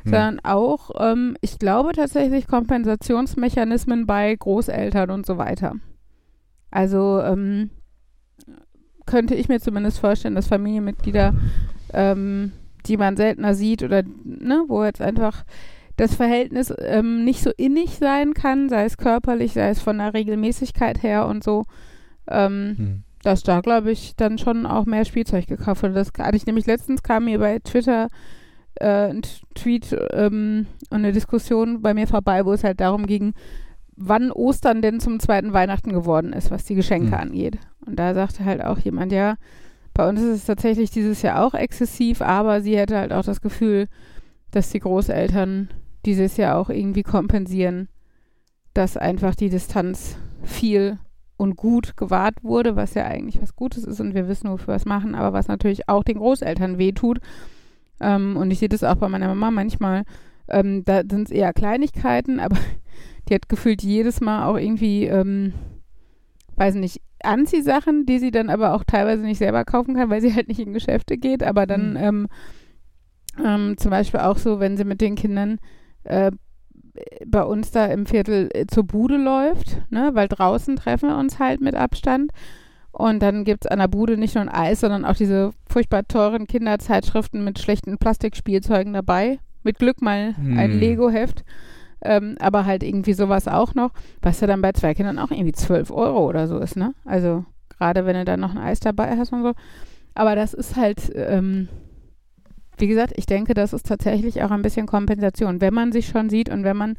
Hm. sondern auch, ähm, ich glaube tatsächlich Kompensationsmechanismen bei Großeltern und so weiter. Also ähm, könnte ich mir zumindest vorstellen, dass Familienmitglieder, ähm, die man seltener sieht oder ne, wo jetzt einfach das Verhältnis ähm, nicht so innig sein kann, sei es körperlich, sei es von der Regelmäßigkeit her und so, ähm, Hm. dass da, glaube ich, dann schon auch mehr Spielzeug gekauft wurde. Das hatte ich nämlich letztens, kam mir bei Twitter äh, ein Tweet ähm, und eine Diskussion bei mir vorbei, wo es halt darum ging, wann Ostern denn zum zweiten Weihnachten geworden ist, was die Geschenke Hm. angeht. Und da sagte halt auch jemand, ja, bei uns ist es tatsächlich dieses Jahr auch exzessiv, aber sie hätte halt auch das Gefühl, dass die Großeltern dieses Jahr auch irgendwie kompensieren, dass einfach die Distanz viel und gut gewahrt wurde, was ja eigentlich was Gutes ist und wir wissen, wofür wir es machen, aber was natürlich auch den Großeltern wehtut. Ähm, und ich sehe das auch bei meiner Mama manchmal. Ähm, da sind es eher Kleinigkeiten, [laughs] aber die hat gefühlt jedes Mal auch irgendwie, ähm, weiß nicht, Anziehsachen, die sie dann aber auch teilweise nicht selber kaufen kann, weil sie halt nicht in Geschäfte geht, aber dann Mhm. ähm, ähm, zum Beispiel auch so, wenn sie mit den Kindern äh, bei uns da im Viertel äh, zur Bude läuft, ne, weil draußen treffen wir uns halt mit Abstand. Und dann gibt es an der Bude nicht nur ein Eis, sondern auch diese furchtbar teuren Kinderzeitschriften mit schlechten Plastikspielzeugen dabei. Mit Glück mal ein Hm. Lego-Heft. Ähm, aber halt irgendwie sowas auch noch, was ja dann bei zwei Kindern auch irgendwie 12 Euro oder so ist, ne? Also gerade wenn du dann noch ein Eis dabei hast und so. Aber das ist halt, ähm, wie gesagt, ich denke, das ist tatsächlich auch ein bisschen Kompensation, wenn man sich schon sieht und wenn man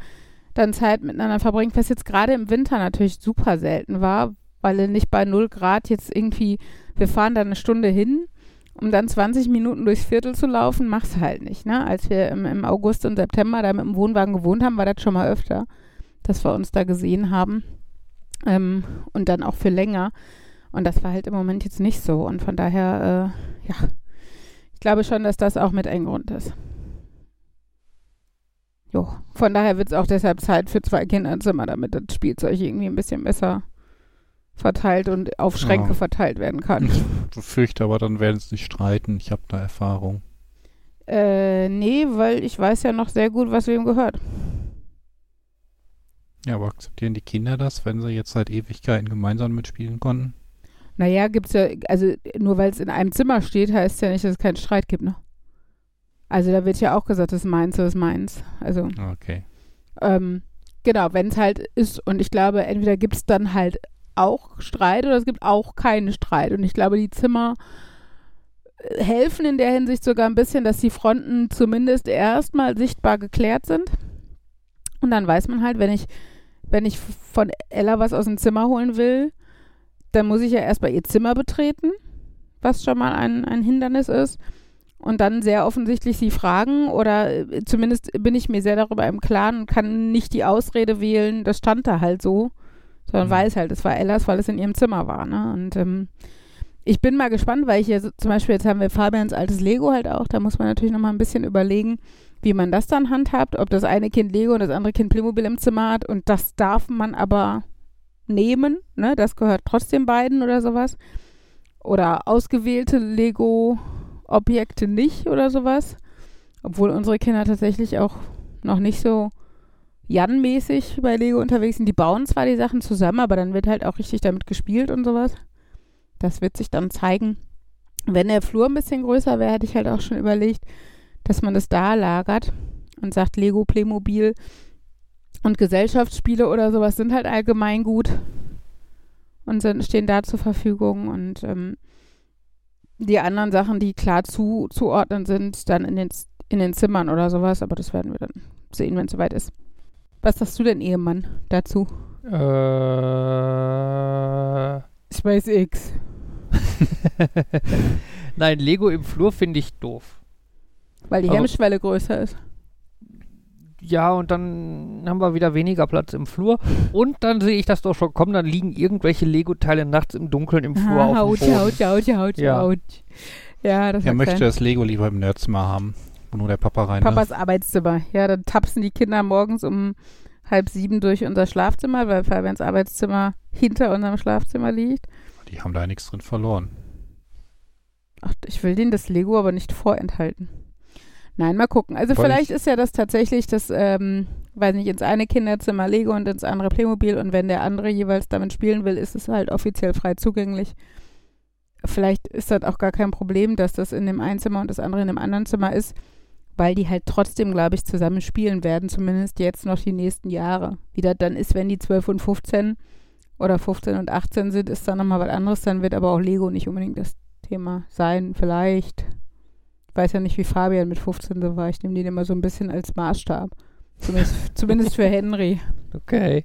dann Zeit miteinander verbringt, was jetzt gerade im Winter natürlich super selten war, weil er nicht bei 0 Grad jetzt irgendwie, wir fahren da eine Stunde hin, um dann 20 Minuten durchs Viertel zu laufen, mach's halt nicht. Ne? Als wir im, im August und September da mit dem Wohnwagen gewohnt haben, war das schon mal öfter, dass wir uns da gesehen haben. Ähm, und dann auch für länger. Und das war halt im Moment jetzt nicht so. Und von daher, äh, ja, ich glaube schon, dass das auch mit ein Grund ist. Jo, von daher wird es auch deshalb Zeit für zwei Kinderzimmer, damit das Spielzeug irgendwie ein bisschen besser verteilt und auf Schränke Ja. verteilt werden kann. Ich befürchte aber, dann werden sie sich streiten. Ich habe da Erfahrung. Äh, nee, weil ich weiß ja noch sehr gut, was wem gehört. Ja, aber akzeptieren die Kinder das, wenn sie jetzt seit Ewigkeiten gemeinsam mitspielen konnten? Naja, gibt's ja, also nur weil es in einem Zimmer steht, heißt ja nicht, dass es keinen Streit gibt, ne? Also da wird ja auch gesagt, das ist meins, das ist meins. Also, Okay. ähm, genau, wenn es halt ist und ich glaube, entweder gibt es dann halt auch Streit oder es gibt auch keinen Streit. Und ich glaube, die Zimmer helfen in der Hinsicht sogar ein bisschen, dass die Fronten zumindest erstmal sichtbar geklärt sind. Und dann weiß man halt, wenn ich, wenn ich von Ella was aus dem Zimmer holen will, dann muss ich ja erstmal ihr Zimmer betreten, was schon mal ein, ein Hindernis ist. Und dann sehr offensichtlich sie fragen oder äh, zumindest bin ich mir sehr darüber im Klaren und kann nicht die Ausrede wählen, das stand da halt so, sondern Mhm. weiß halt, es war Ellas, weil es in ihrem Zimmer war. Ne? Und ähm, ich bin mal gespannt, weil ich hier so, zum Beispiel jetzt haben wir Fabians altes Lego halt auch, da muss man natürlich nochmal ein bisschen überlegen, wie man das dann handhabt, ob das eine Kind Lego und das andere Kind Playmobil im Zimmer hat und das darf man aber nehmen, ne? Das gehört trotzdem beiden oder sowas. Oder ausgewählte Lego-Objekte nicht oder sowas. Obwohl unsere Kinder tatsächlich auch noch nicht so Jan-mäßig bei Lego unterwegs sind. Die bauen zwar die Sachen zusammen, aber dann wird halt auch richtig damit gespielt und sowas. Das wird sich dann zeigen. Wenn der Flur ein bisschen größer wäre, hätte ich halt auch schon überlegt, dass man das da lagert und sagt, Lego, Playmobil und Gesellschaftsspiele oder sowas sind halt allgemein gut und sind, stehen da zur Verfügung. Und ähm, die anderen Sachen, die klar zuzuordnen sind, dann in den, in den Zimmern oder sowas. Aber das werden wir dann sehen, wenn es soweit ist. Was sagst du denn, Ehemann, dazu? Äh. SpaceX. [laughs] Nein, Lego im Flur finde ich doof. Weil die Also- Hemmschwelle größer ist. Ja, und dann haben wir wieder weniger Platz im Flur. Und dann sehe ich das doch schon kommen, dann liegen irgendwelche Lego-Teile nachts im Dunkeln im Flur Ah, auf Haut, dem Boden. Haut, Haut, Haut, Ja. Haut. Ja, das Er möchte sein. das Lego lieber im Nerdzimmer haben, wo nur der Papa rein Papas Arbeitszimmer. Ja, dann tapsen die Kinder morgens um halb sieben durch unser Schlafzimmer, weil Fabians Arbeitszimmer hinter unserem Schlafzimmer liegt. Die haben da nichts drin verloren. Ach, ich will denen das Lego aber nicht vorenthalten. Nein, mal gucken. Also Weil vielleicht ich- ist ja das tatsächlich das, ähm, weiß nicht, ins eine Kinderzimmer Lego und ins andere Playmobil und wenn der andere jeweils damit spielen will, ist es halt offiziell frei zugänglich. Vielleicht ist das auch gar kein Problem, dass das in dem einen Zimmer und das andere in dem anderen Zimmer ist, weil die halt trotzdem, glaube ich, zusammen spielen werden, zumindest jetzt noch die nächsten Jahre. Wie das dann ist, wenn die 12 und 15 oder 15 und 18 sind, ist dann nochmal was anderes, dann wird aber auch Lego nicht unbedingt das Thema sein, vielleicht. Ich weiß ja nicht, wie Fabian mit 15 so war. Ich nehme den immer so ein bisschen als Maßstab. Zumindest, [laughs] zumindest für Henry. Okay.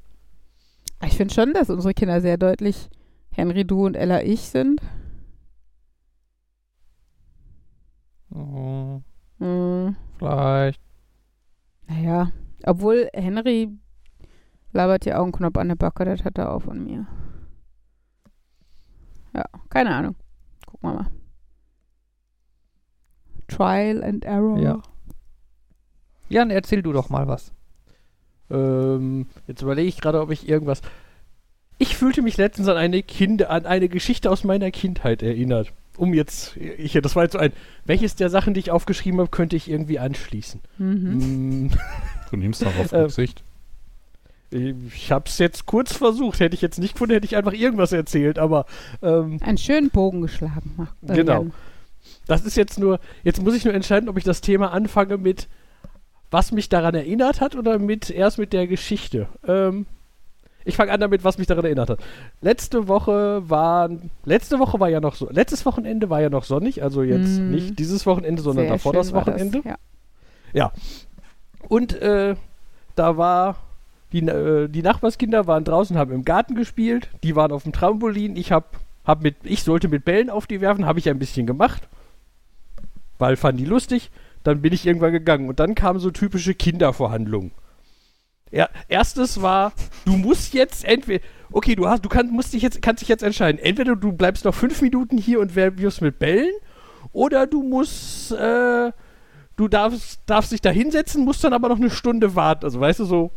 Ich finde schon, dass unsere Kinder sehr deutlich Henry, du und Ella ich sind. Hm, Hm, vielleicht. naja, obwohl Henry labert ja Augenknopf an der Backe, das hat er auch von mir. Ja, keine Ahnung. Gucken wir mal. Trial and Error. Ja. Jan, erzähl du doch mal was. Ähm, jetzt überlege ich gerade, ob ich irgendwas. Ich fühlte mich letztens an eine Kinder, an eine Geschichte aus meiner Kindheit erinnert. Um jetzt, ich, das war jetzt so ein, welches der Sachen, die ich aufgeschrieben habe, könnte ich irgendwie anschließen? Mhm. Mm, [laughs] Du nimmst darauf Ähm, Rücksicht. ich habe es jetzt kurz versucht. Hätte ich jetzt nicht gefunden, hätte ich einfach irgendwas erzählt. Aber ähm, Einen schönen Bogen geschlagen. Macht äh, Genau. Jan. das ist jetzt nur, jetzt muss ich nur entscheiden, ob ich das Thema anfange mit, was mich daran erinnert hat oder mit erst mit der Geschichte. Ähm, ich fange an damit, was mich daran erinnert hat. Letzte Woche war, letzte Woche war ja noch so, letztes Wochenende war ja noch sonnig, also jetzt Mhm. nicht dieses Wochenende, sondern Sehr davor das Wochenende. ja. Und äh, da war, die, äh, die Nachbarskinder waren draußen, haben im Garten gespielt, die waren auf dem Trampolin, ich hab, hab mit, ich sollte mit Bällen auf die werfen, habe ich ein bisschen gemacht, weil fanden die lustig, dann bin ich irgendwann gegangen und dann kamen so typische Kinderverhandlungen. Ja, erstes war, du musst jetzt entweder, okay, du hast, du kannst, musst dich jetzt, kannst dich jetzt entscheiden, entweder du bleibst noch fünf Minuten hier und wirfst mit Bällen, oder du musst, äh, du darfst, darfst dich da hinsetzen, musst dann aber noch eine Stunde warten. Also weißt du, so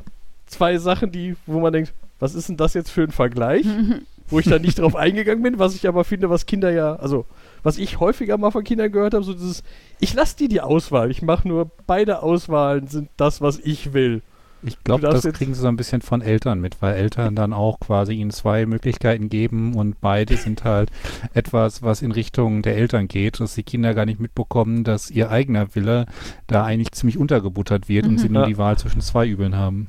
zwei Sachen, die, wo man denkt, was ist denn das jetzt für ein Vergleich? [laughs] wo ich dann nicht drauf eingegangen bin, was ich aber finde, was Kinder ja, also was ich häufiger mal von Kindern gehört habe, so dieses, ich lasse dir die Auswahl, ich mache nur, beide Auswahlen sind das, was ich will. Ich glaube, das kriegen sie so ein bisschen von Eltern mit, weil Eltern dann auch quasi ihnen zwei Möglichkeiten geben und beide sind halt [laughs] etwas, was in Richtung der Eltern geht, dass die Kinder gar nicht mitbekommen, dass ihr eigener Wille da eigentlich ziemlich untergebuttert wird und sie nur Ja. die Wahl zwischen zwei Übeln haben.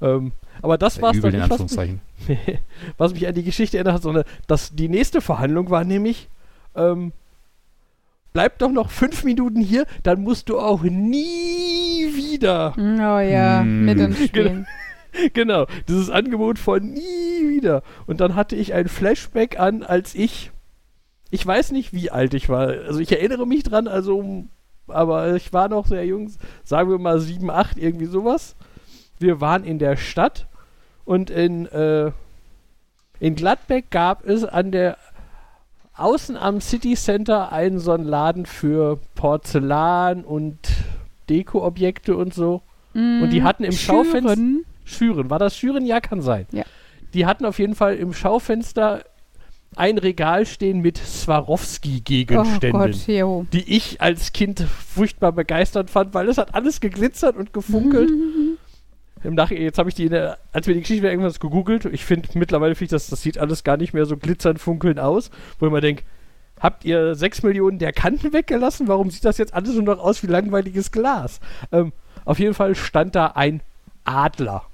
Ähm, aber das war's Übel dann nicht, was [laughs] was mich an die Geschichte erinnert hat, sondern dass die nächste Verhandlung war nämlich, ähm, bleib doch noch fünf Minuten hier, dann musst du auch nie wieder Oh ja, Hm. mit uns spielen. genau, dieses [laughs] Angebot von nie wieder. Und dann hatte ich ein Flashback an, als ich, ich weiß nicht, wie alt ich war. Also ich erinnere mich dran, also, aber ich war noch sehr jung, sagen wir mal sieben, acht, irgendwie sowas. Wir waren in der Stadt und in, äh, in Gladbeck gab es an der außen am City Center einen so einen Laden für Porzellan und Dekoobjekte und so. Und die hatten im Schaufenster- Schüren. Schüren. War das Schüren? Ja, kann sein. Ja. Die hatten auf jeden Fall im Schaufenster ein Regal stehen mit Oh Swarovski-Gegenständen, jo. die ich als Kind furchtbar begeistert fand, weil es hat alles geglitzert und gefunkelt. [laughs] Im Nach jetzt habe ich die, der, als wir die Geschichte irgendwas gegoogelt, ich finde mittlerweile finde ich das, das sieht alles gar nicht mehr so glitzernd, funkeln aus, wo ich mir denke, habt ihr 6 Millionen der Kanten weggelassen? Warum sieht das jetzt alles nur noch aus wie langweiliges Glas? Ähm, auf jeden Fall stand da ein Adler.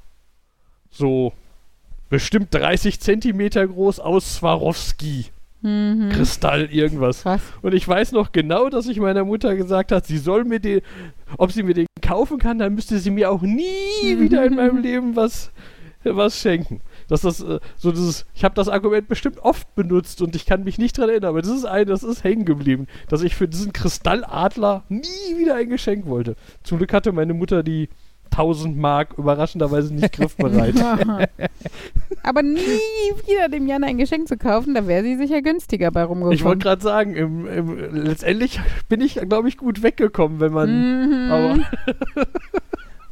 So bestimmt 30 Zentimeter groß aus Swarovski. Mhm. Kristall irgendwas. Krass. Und ich weiß noch genau, dass ich meiner Mutter gesagt habe, sie soll mir den, ob sie mir den kaufen kann, dann müsste sie mir auch nie [laughs] wieder in meinem Leben was, was schenken. Dass das äh, so dieses, ich habe das Argument bestimmt oft benutzt und ich kann mich nicht dran erinnern, aber das ist ein, das ist hängen geblieben, dass ich für diesen Kristalladler nie wieder ein Geschenk wollte. Zum Glück hatte meine Mutter die 1000 Mark überraschenderweise nicht griffbereit. [laughs] Aber nie wieder dem Jan ein Geschenk zu kaufen, da wäre sie sicher günstiger bei rumgekommen. Ich wollte gerade sagen, im, im, letztendlich bin ich, glaube ich, gut weggekommen, wenn man. Mhm. Aber [laughs]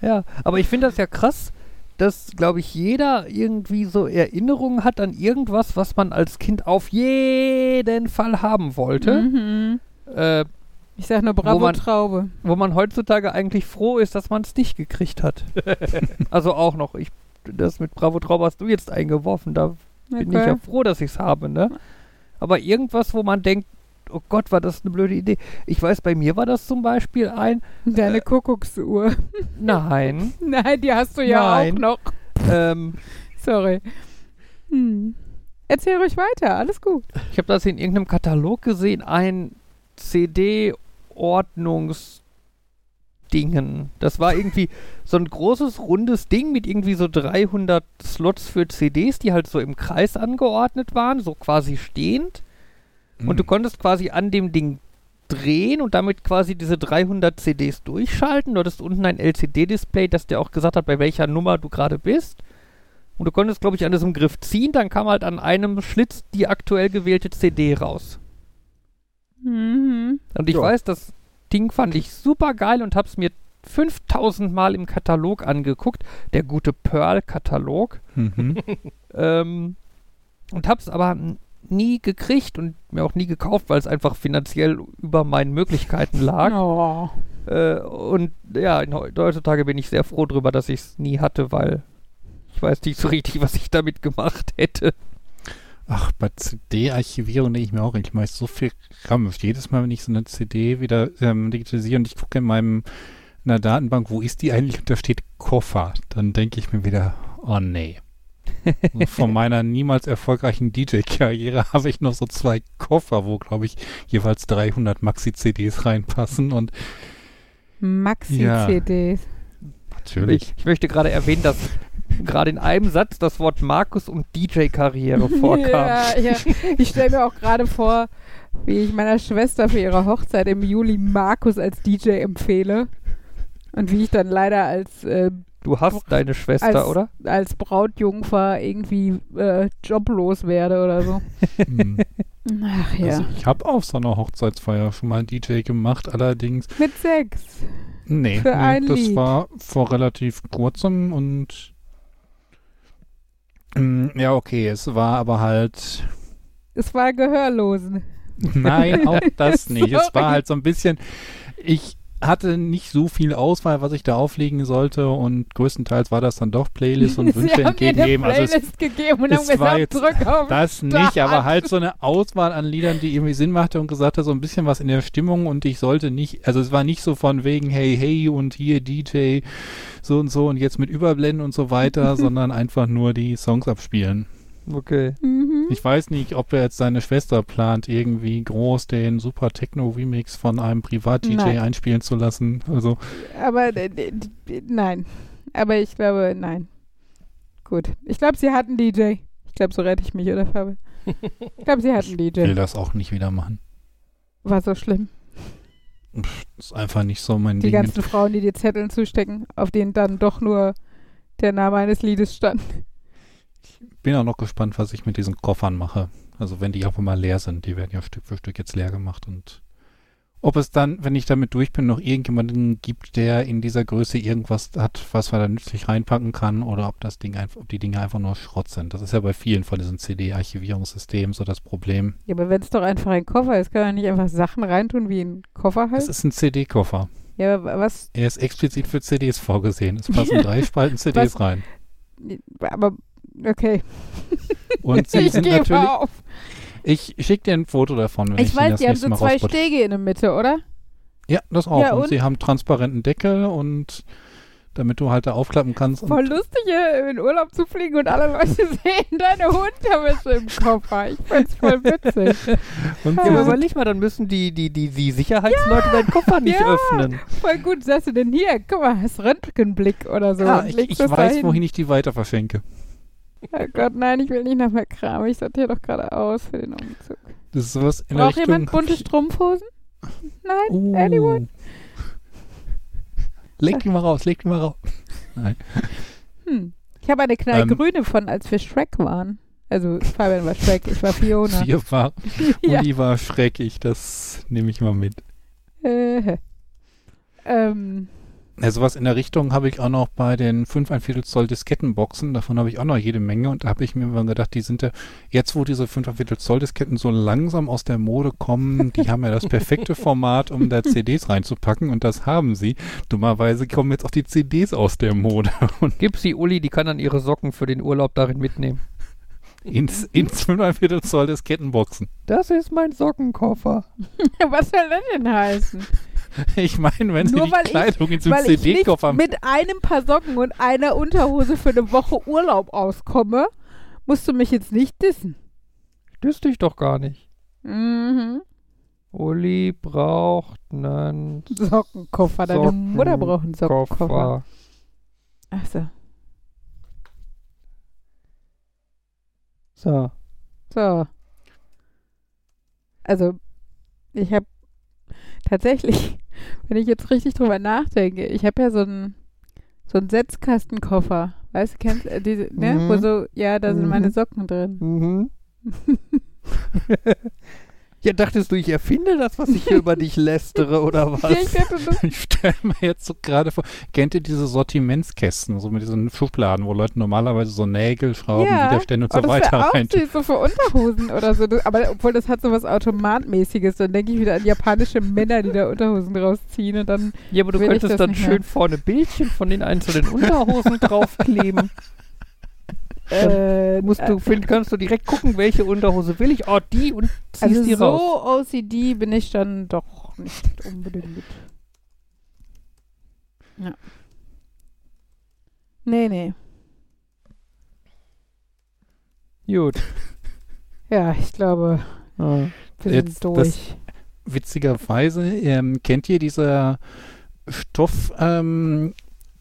Ja, aber ich finde das ja krass, dass, glaube ich, jeder irgendwie so Erinnerungen hat an irgendwas, was man als Kind auf jeden Fall haben wollte. Mhm. Äh, Ich sag nur Bravo man- Traube. wo man heutzutage eigentlich froh ist, dass man es nicht gekriegt hat. [laughs] also auch noch. Ich, das mit Bravo Traube hast du jetzt eingeworfen. Da bin ich ja froh, dass ich es habe, ne? Aber irgendwas, wo man denkt, oh Gott, war das eine blöde Idee. Ich weiß, bei mir war das zum Beispiel ein, Deine Kuckucksuhr. [laughs] nein, Nein, die hast du ja Nein. auch noch. ähm, Sorry. Hm. Erzähl ruhig weiter, alles gut. ich habe das in irgendeinem Katalog gesehen, ein CD-Ordnungsdingen. Das war irgendwie so ein großes, rundes Ding mit irgendwie so 300 Slots für CDs, die halt so im Kreis angeordnet waren, so quasi stehend. Und du konntest quasi an dem Ding drehen und damit quasi diese 300 CDs durchschalten. Du hattest unten ein LCD-Display, das dir auch gesagt hat, bei welcher Nummer du gerade bist. Und du konntest, glaube ich, an diesem Griff ziehen, dann kam halt an einem Schlitz die aktuell gewählte CD raus. Mhm. Und ich Ja. weiß, das Ding fand ich super geil und hab's mir 5000 Mal im Katalog angeguckt. Der gute Pearl-Katalog. Mhm. [laughs] Ähm, und hab's aber nie gekriegt und mir auch nie gekauft, weil es einfach finanziell über meinen Möglichkeiten lag. [laughs] Oh. Äh, und ja, heutzutage bin ich sehr froh drüber, dass ich es nie hatte, weil ich weiß nicht so richtig, was ich damit gemacht hätte. Ach, bei CD-Archivierung denke ich mir auch, ich mache so viel Krampf. Jedes Mal, wenn ich so eine CD wieder ähm, digitalisiere und ich gucke in meinem in der Datenbank, wo ist die eigentlich? Und da steht Koffer. Dann denke ich mir wieder, oh nee. Also von meiner [laughs] niemals erfolgreichen DJ-Karriere habe ich noch so zwei Koffer, wo, glaube ich, jeweils 300 Maxi-CDs reinpassen. Und Maxi-CDs. natürlich. Ich, ich möchte gerade erwähnen, dass gerade in einem Satz das Wort Markus und DJ-Karriere [laughs] vorkam. Ja, ja. Ich stelle mir auch gerade vor, wie ich meiner Schwester für ihre Hochzeit im Juli Markus als DJ empfehle. Und wie ich dann leider als, äh, Du hast deine Schwester, als, oder? als Brautjungfer irgendwie äh, joblos werde oder so. [laughs] Hm. Ach ja. Also ich habe auf so einer Hochzeitsfeier schon mal DJ gemacht, allerdings Mit Sex. Nee, Für nee ein das Lied. war vor relativ kurzem und ja, okay, es war aber halt Es war Gehörlosen. nein, auch das [laughs] nicht. Es war halt so ein bisschen ich hatte nicht so viel Auswahl, was ich da auflegen sollte und größtenteils war das dann doch Playlist und [laughs] Wünsche entgegengeben. Also es, gegeben und es haben war gesagt, jetzt drück auf das nicht, Start. aber halt so eine Auswahl an Liedern, die irgendwie Sinn machte und gesagt hat, so ein bisschen was in der Stimmung und ich sollte nicht, also es war nicht so von wegen, hey, hey und hier DJ, so und so und jetzt mit Überblenden und so weiter, [laughs] sondern einfach nur die Songs abspielen. Okay. Mhm. Ich weiß nicht, ob er jetzt seine Schwester plant, irgendwie groß den Super Techno Remix von einem Privat-DJ Nein. einspielen zu lassen. Also, Aber äh, nein. Aber ich glaube, nein. Gut. Ich glaube, sie hatten DJ. Ich glaube, so rette ich mich, oder Fabi? Ich glaube, sie hatten will DJ. das auch nicht wieder machen. War so schlimm. Ist einfach nicht so mein Die Ding. ganzen Frauen, die dir Zetteln zustecken, auf denen dann doch nur der Name eines Liedes stand. Bin auch noch gespannt, was ich mit diesen Koffern mache. Also wenn die einfach mal leer sind, die werden ja Stück für Stück jetzt leer gemacht und ob es dann, wenn ich damit durch bin, noch irgendjemanden gibt, der in dieser Größe irgendwas hat, was man da nützlich reinpacken kann, oder ob das Ding einfach, ob die Dinge einfach nur Schrott sind. Das ist ja bei vielen von diesen CD-Archivierungssystemen so das Problem. Ja, aber wenn es doch einfach ein Koffer ist, kann man nicht einfach Sachen reintun wie ein Koffer halt? Es ist ein CD-Koffer. Ja, aber was? Er ist explizit für CDs vorgesehen. Es passen [laughs] drei Spalten CDs Was? rein. Aber, okay. Und sie [laughs] ich sind gebe natürlich. auf. Ich schicke dir ein Foto davon, wenn ich, Ich weiß, das die haben so Mal zwei rausputze. Stege in der Mitte, oder? Ja, das auch. Ja, und, und? sie haben transparenten Deckel und damit du halt da aufklappen kannst. Voll lustig, hier in Urlaub zu fliegen und alle Leute [laughs] sehen deine Unterwäsche im Koffer. Ich find's voll witzig. [laughs] und Ja, aber überleg mal, dann müssen die, die, die, die Sicherheitsleute deinen Koffer nicht Ja. öffnen. Voll gut. Sagst du denn hier? Guck mal, hast Röntgenblick oder so. ja, ich, ich weiß, dahin. wohin ich die weiter verschenke. Oh Gott, nein, ich will nicht noch mehr Kram. Ich sortiere doch gerade aus für den Umzug. Das ist sowas in Braucht jemand bunte Strumpfhosen? Nein? Oh. Anyone? Leg die mal raus, leg die mal raus. Hm. Ich habe eine Ähm. knallgrüne von, als wir Shrek waren. Also Fabian war Shrek, ich war Fiona. Vier [laughs] war, Ja. Uli war schrecklich, das nehme ich mal mit. Äh, ähm, Ja, sowas in der Richtung habe ich auch noch bei den 5 ein Viertel Zoll Diskettenboxen. Davon habe ich auch noch jede Menge. Und da habe ich mir mal gedacht, die sind ja, jetzt wo diese 5 ein Viertel Zoll Disketten so langsam aus der Mode kommen, die haben ja das perfekte Format, um da CDs reinzupacken. Und das haben sie. Dummerweise kommen jetzt auch die CDs aus der Mode. [laughs] Und Gib sie Uli, die kann dann ihre Socken für den Urlaub darin mitnehmen. ins, ins 5 ein Viertel Zoll Diskettenboxen. Das ist mein Sockenkoffer. [laughs] was soll das denn heißen? [laughs] Ich meine, wenn Nur weil die ich- Kleidung in so ich nicht CD-Koffer mit einem Paar Socken und einer Unterhose für eine Woche Urlaub auskomme, musst du mich jetzt nicht dissen. Wüsste ich doch gar nicht. Mhm. Uli braucht einen Sockenkoffer. Deine Mutter braucht einen Sockenkoffer. Koffer. Achso. So. So. Also, ich habe tatsächlich, wenn ich jetzt richtig drüber nachdenke, ich habe ja so einen so einen Setzkastenkoffer. Weißt du, kennst du diese, ne? Mhm. Wo so, ja, da sind Mhm. meine Socken drin. Mhm. [laughs] [laughs] ja, dachtest du, ich erfinde das, was ich hier über [laughs] dich lästere, oder was? Ja, ich dachte, das, Ich stelle mir jetzt so gerade vor, kennt ihr diese Sortimentskästen, so mit diesen Schubladen, wo Leute normalerweise so Nägel, Schrauben, Ja. Widerstände und oh, so das weiter auch reintun? süß, so für Unterhosen [laughs] oder so. Das, aber obwohl das hat so was Automatmäßiges. Dann denke ich wieder an japanische Männer, die da Unterhosen rausziehen und dann Ja, aber du könntest das dann schön mehr. vorne Bildchen von den einzelnen Unterhosen draufkleben. [laughs] äh, Musst du, find, kannst du direkt gucken, welche Unterhose will ich. Oh, die und ziehst Also die so raus. OCD bin ich dann doch nicht unbedingt. Ja. Nee, nee. Gut. Ja, ich glaube, Ja. wir Jetzt sind durch. Witzigerweise, ähm, kennt ihr diese Stoff, ähm,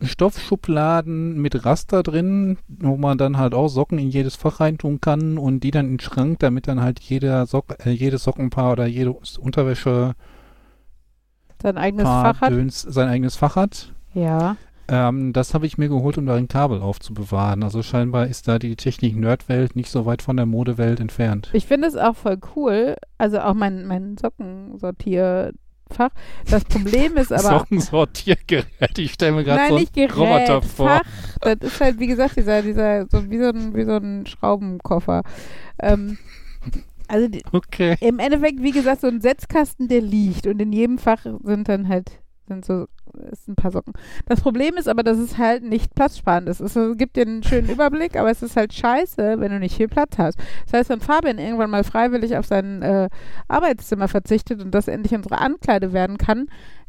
Stoffschubladen mit Raster drin, wo man dann halt auch Socken in jedes Fach reintun kann und die dann in den Schrank, damit dann halt jeder Sock, äh, jedes Sockenpaar oder jedes Unterwäsche Sein eigenes Paar Fach hat. Döns sein eigenes Fach hat. Ja. Ähm, das habe ich mir geholt, um da ein Kabel aufzubewahren. Also scheinbar ist da die Technik-Nerd-Welt nicht so weit von der Modewelt entfernt. Ich finde es auch voll cool. Also auch mein, mein Sockensortierfach. Das Problem ist aber. Sockensortiergerät. Ich stelle mir gerade so nicht einen Gerät, Roboter vor. Fach. Das ist halt, wie gesagt, dieser, dieser, so wie so ein, wie so ein Schraubenkoffer. Ähm, also Okay. im Endeffekt, wie gesagt, so ein Setzkasten, der liegt und in jedem Fach sind dann halt, sind so, ist ein paar Socken. Das Problem ist aber, dass es halt nicht platzsparend ist. Es gibt dir einen schönen Überblick, aber es ist halt scheiße, wenn du nicht viel Platz hast. Das heißt, wenn Fabian irgendwann mal freiwillig auf sein äh, Arbeitszimmer verzichtet und das endlich unsere Ankleide werden kann,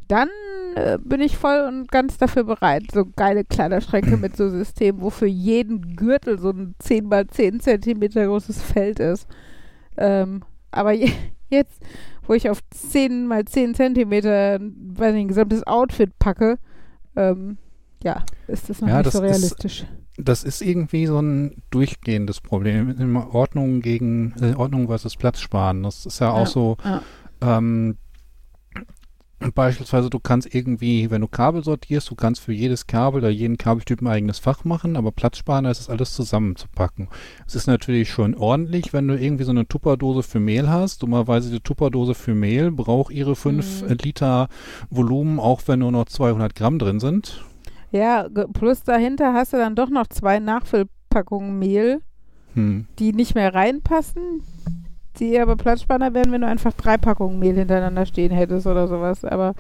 dann äh, bin ich voll und ganz dafür bereit. So geile Kleiderschränke mit so Systemen, wo für jeden Gürtel so ein 10 mal 10 Zentimeter großes Feld ist. Ähm, aber je, jetzt, wo ich auf 10 mal 10 Zentimeter weiß nicht, ein gesamtes Outfit packe, ähm, ja, ist das noch Ja, nicht das so ist- realistisch. Das ist irgendwie so ein durchgehendes Problem. Ordnung gegen äh, Ordnung versus Platz sparen. Das ist ja auch Ja, so. ja. Ähm, beispielsweise, du kannst irgendwie, wenn du Kabel sortierst, du kannst für jedes Kabel oder jeden Kabeltyp ein eigenes Fach machen, aber Platz sparen ist es alles zusammenzupacken. Es ist natürlich schon ordentlich, wenn du irgendwie so eine Tupperdose für Mehl hast. Dummerweise die Tupperdose für Mehl braucht ihre 5 Mhm. Liter Volumen, auch wenn nur noch 200 Gramm drin sind. Ja, plus dahinter hast du dann doch noch zwei Nachfüllpackungen Mehl, Hm. die nicht mehr reinpassen, die aber platzsparender wären, wenn du einfach drei Packungen Mehl hintereinander stehen hättest oder sowas. Aber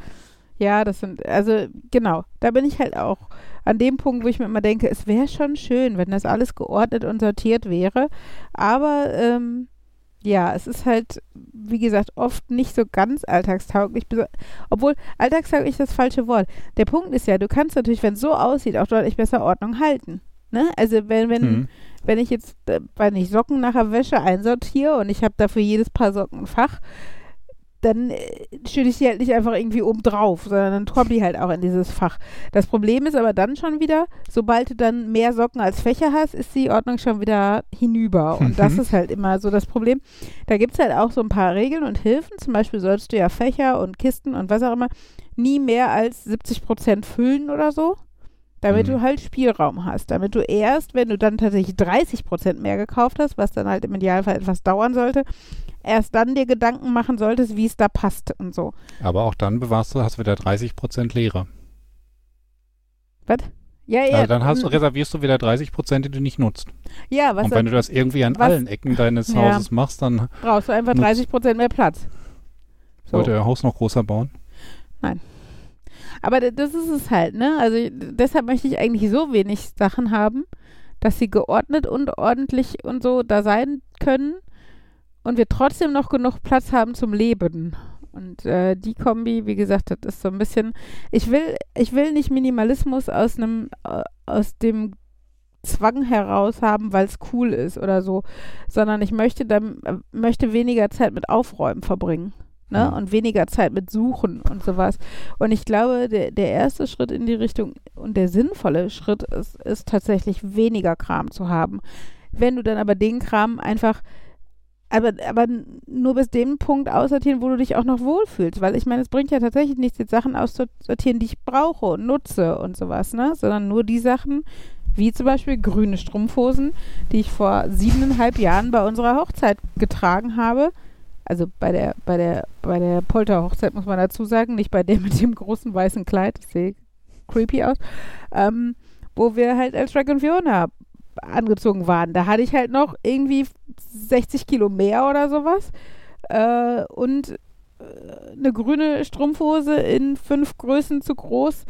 ja, das sind, also genau, da bin ich halt auch an dem Punkt, wo ich mir immer denke, es wäre schon schön, wenn das alles geordnet und sortiert wäre. Aber ähm, ja, es ist halt, wie gesagt, oft nicht so ganz alltagstauglich. Obwohl, alltagstauglich ist das falsche Wort. Der Punkt ist ja, du kannst natürlich, wenn es so aussieht, auch deutlich besser Ordnung halten. Ne? Also wenn, wenn, Hm. Wenn ich jetzt, äh, wenn ich Socken nach der Wäsche einsortiere und ich habe dafür jedes Paar Socken ein Fach, dann äh, stelle ich die halt nicht einfach irgendwie oben drauf, sondern dann kommen die halt auch in dieses Fach. Das Problem ist aber dann schon wieder, sobald du dann mehr Socken als Fächer hast, ist die Ordnung schon wieder hinüber. Und das Mhm. ist halt immer so das Problem. Da gibt es halt auch so ein paar Regeln und Hilfen. Zum Beispiel sollst du ja Fächer und Kisten und was auch immer nie mehr als 70 Prozent füllen oder so. Damit Mhm. du halt Spielraum hast. Damit du erst, wenn du dann tatsächlich 30 Prozent mehr gekauft hast, was dann halt im Idealfall etwas dauern sollte, erst dann dir Gedanken machen solltest, wie es da passt und so. Aber auch dann bewahrst du, hast du wieder 30% Leere. Ja, ja. also dann hast, mm, reservierst du wieder 30%, die du nicht nutzt. ja, was Und wenn du das irgendwie an was- allen Ecken deines Ja. Hauses machst, dann brauchst du einfach nutzt- 30 Prozent mehr Platz. So. wollt ihr euer Haus noch größer bauen. Aber das ist es halt, ne? Also deshalb möchte ich eigentlich so wenig Sachen haben, dass sie geordnet und ordentlich und so da sein können und wir trotzdem noch genug Platz haben zum Leben. Und äh, die Kombi, wie gesagt, das ist so ein bisschen. Ich will, ich will nicht Minimalismus aus einem, äh, aus dem Zwang heraus haben, weil es cool ist oder so, sondern ich möchte dann äh, möchte weniger Zeit mit Aufräumen verbringen. Ne? Mhm. Und weniger Zeit mit Suchen und sowas. Und ich glaube, der, der erste Schritt in die Richtung und der sinnvolle Schritt ist, ist tatsächlich weniger Kram zu haben. Wenn du dann aber den Kram einfach, aber, aber nur bis dem Punkt aussortieren, wo du dich auch noch wohlfühlst. Weil ich meine, es bringt ja tatsächlich nichts, jetzt Sachen auszusortieren, die ich brauche und nutze und sowas, ne? Sondern nur die Sachen, wie zum Beispiel grüne Strumpfhosen, die ich vor siebeneinhalb Jahren bei unserer Hochzeit getragen habe. Also bei der, bei der, bei der Polter-Hochzeit muss man dazu sagen, nicht bei der mit dem großen weißen Kleid, das sieht creepy aus, ähm, wo wir halt als Shrek und Fiona angezogen waren. Da hatte ich halt noch irgendwie 60 Kilo mehr oder sowas äh, und äh, eine grüne Strumpfhose in fünf Größen zu groß.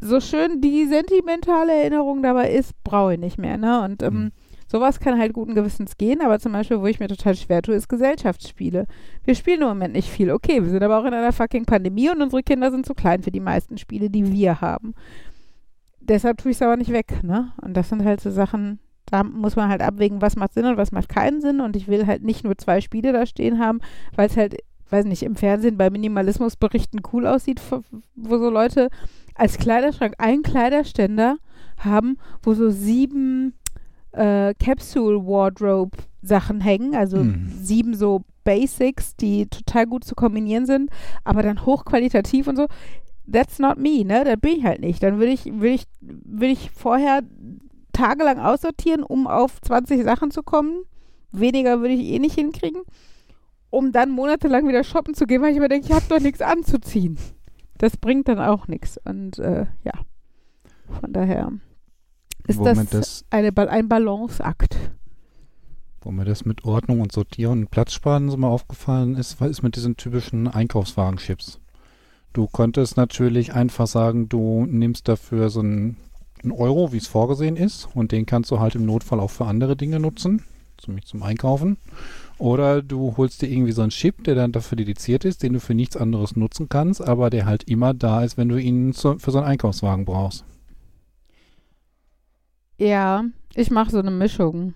So schön die sentimentale Erinnerung dabei ist, brauche ich nicht mehr. Ne? Und ähm, Mhm. Sowas kann halt guten Gewissens gehen, aber zum Beispiel, wo ich mir total schwer tue, ist Gesellschaftsspiele. Wir spielen im Moment nicht viel. Okay, wir sind aber auch in einer fucking Pandemie und unsere Kinder sind zu klein für die meisten Spiele, die wir haben. Deshalb tue ich es aber nicht weg, ne? Und das sind halt so Sachen, da muss man halt abwägen, was macht Sinn und was macht keinen Sinn. Und ich will halt nicht nur zwei Spiele da stehen haben, weil es halt, weiß nicht, im Fernsehen bei Minimalismusberichten cool aussieht, wo wo so Leute als Kleiderschrank einen Kleiderständer haben, wo so sieben äh, Capsule Wardrobe Sachen hängen, also Mhm. sieben so Basics, die total gut zu kombinieren sind, aber dann hochqualitativ und so. That's not me, ne? Das bin ich halt nicht. Dann würde ich, will ich, will ich vorher tagelang aussortieren, um auf 20 Sachen zu kommen. Weniger würde ich eh nicht hinkriegen, um dann monatelang wieder shoppen zu gehen, weil ich mir denke, ich habe doch nichts anzuziehen. Das bringt dann auch nichts. Und äh, ja, von daher ist das, das, eine, ein Balanceakt. wo mir das mit Ordnung und Sortieren und Platzsparen so mal aufgefallen ist, ist mit diesen typischen Einkaufswagenchips. Du konntest natürlich einfach sagen, du nimmst dafür so einen, einen Euro, wie es vorgesehen ist, und den kannst du halt im Notfall auch für andere Dinge nutzen, nämlich zum Einkaufen. Oder du holst dir irgendwie so einen Chip, der dann dafür dediziert ist, den du für nichts anderes nutzen kannst, aber der halt immer da ist, wenn du ihn zu, für so einen Einkaufswagen brauchst. Ja, ich mache so eine Mischung.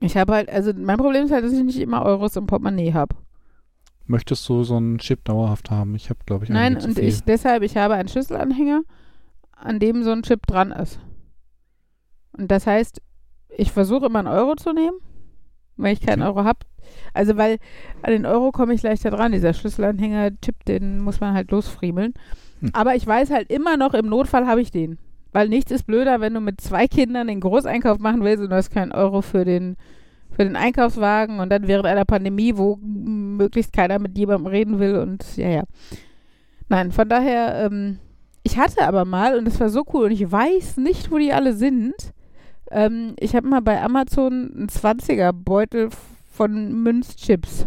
Ich habe halt, also mein Problem ist halt, dass ich nicht immer Euros im Portemonnaie habe. Möchtest du so einen Chip dauerhaft haben? Ich habe, glaube ich, Nein, und ich deshalb, ich habe einen Schlüsselanhänger, an dem so ein Chip dran ist. Und das heißt, ich versuche immer einen Euro zu nehmen, wenn ich keinen. Euro habe. Also weil an den Euro komme ich leichter dran. Dieser Schlüsselanhänger-Chip, den muss man halt losfriemeln. Hm. Aber ich weiß halt immer noch, im Notfall habe ich den. Weil nichts ist blöder, wenn du mit zwei Kindern den Großeinkauf machen willst und du hast keinen Euro für den, für den Einkaufswagen und dann während einer Pandemie, wo möglichst keiner mit jemandem reden will und ja, ja. Nein, von daher, ähm, ich hatte aber mal, und das war so cool, und ich weiß nicht, wo die alle sind. Ähm, ich habe mal bei Amazon einen 20er-Beutel von Münzchips.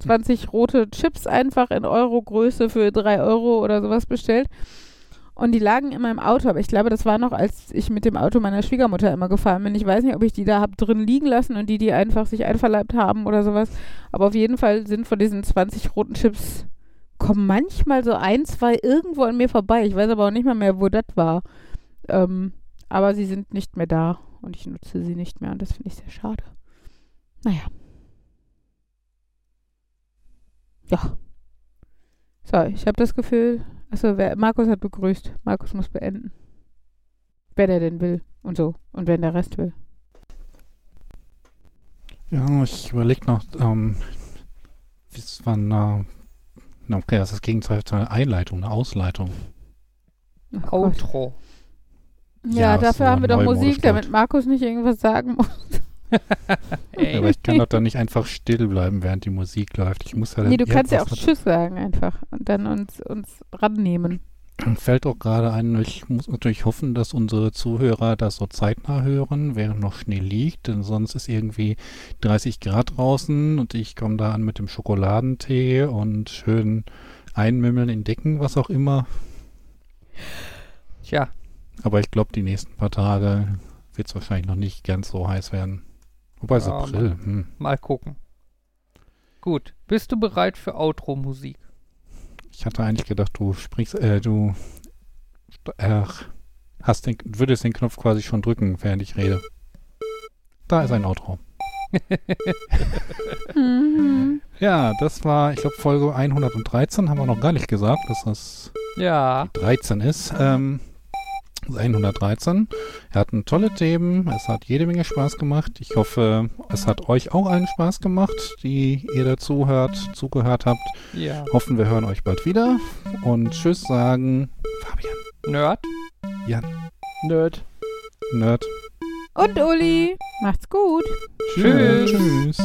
20 rote Chips einfach in Euro-Größe für 3 Euro oder sowas bestellt. Und die lagen in meinem Auto, aber ich glaube, das war noch, als ich mit dem Auto meiner Schwiegermutter immer gefahren bin. Ich weiß nicht, ob ich die da hab drin liegen lassen und die, die einfach sich einverleibt haben oder sowas. Aber auf jeden Fall sind von diesen 20 roten Chips, kommen manchmal so ein, zwei irgendwo an mir vorbei. Ich weiß aber auch nicht mal mehr, wo das war. Ähm, aber sie sind nicht mehr da und ich nutze sie nicht mehr und das finde ich sehr schade. Naja. Ja. So, ich habe das Gefühl, also wer, Markus hat begrüßt. Markus muss beenden. Wenn er denn will und so. Und wenn der Rest will. Ja, ich überlege noch, ähm, bis wann, äh, na, okay, das ist das Gegenteil zu einer Einleitung, eine Ausleitung. Oh Gott. Outro. Ja, Ja, dafür haben wir doch Musik, damit Markus nicht irgendwas sagen muss. Aber ich kann doch dann nicht einfach still bleiben, während die Musik läuft. Ich muss ja dann Nee, du kannst ja auch Tschüss sagen einfach und dann uns, uns rannehmen. Fällt auch gerade ein, ich muss natürlich hoffen, dass unsere Zuhörer das so zeitnah hören, während noch Schnee liegt, denn sonst ist irgendwie 30 Grad draußen und ich komme da an mit dem Schokoladentee und schön einmümmeln in Decken, was auch immer. Tja, Aber ich glaube, die nächsten paar Tage wird es wahrscheinlich noch nicht ganz so heiß werden. Wobei es Ja, April. Hm. mal gucken. Gut, bist du bereit für Outro-Musik? Ich hatte eigentlich gedacht, du sprichst, äh, du äh, hast den, würdest den Knopf quasi schon drücken, während ich rede. Da ist ein Outro. [laughs] [laughs] Ja, das war, ich glaube, Folge 113 haben wir noch gar nicht gesagt, dass das Ja, 13 ist. Ähm, 113. Wir hatten tolle Themen, es hat jede Menge Spaß gemacht. Ich hoffe, es hat euch auch allen Spaß gemacht, die ihr dazu hört, zugehört habt. ja. Hoffen, wir hören euch bald wieder. Und Tschüss sagen Fabian, Nerd. Nerd. Nerd. Und Uli, macht's gut. Tschüss. Tschüss.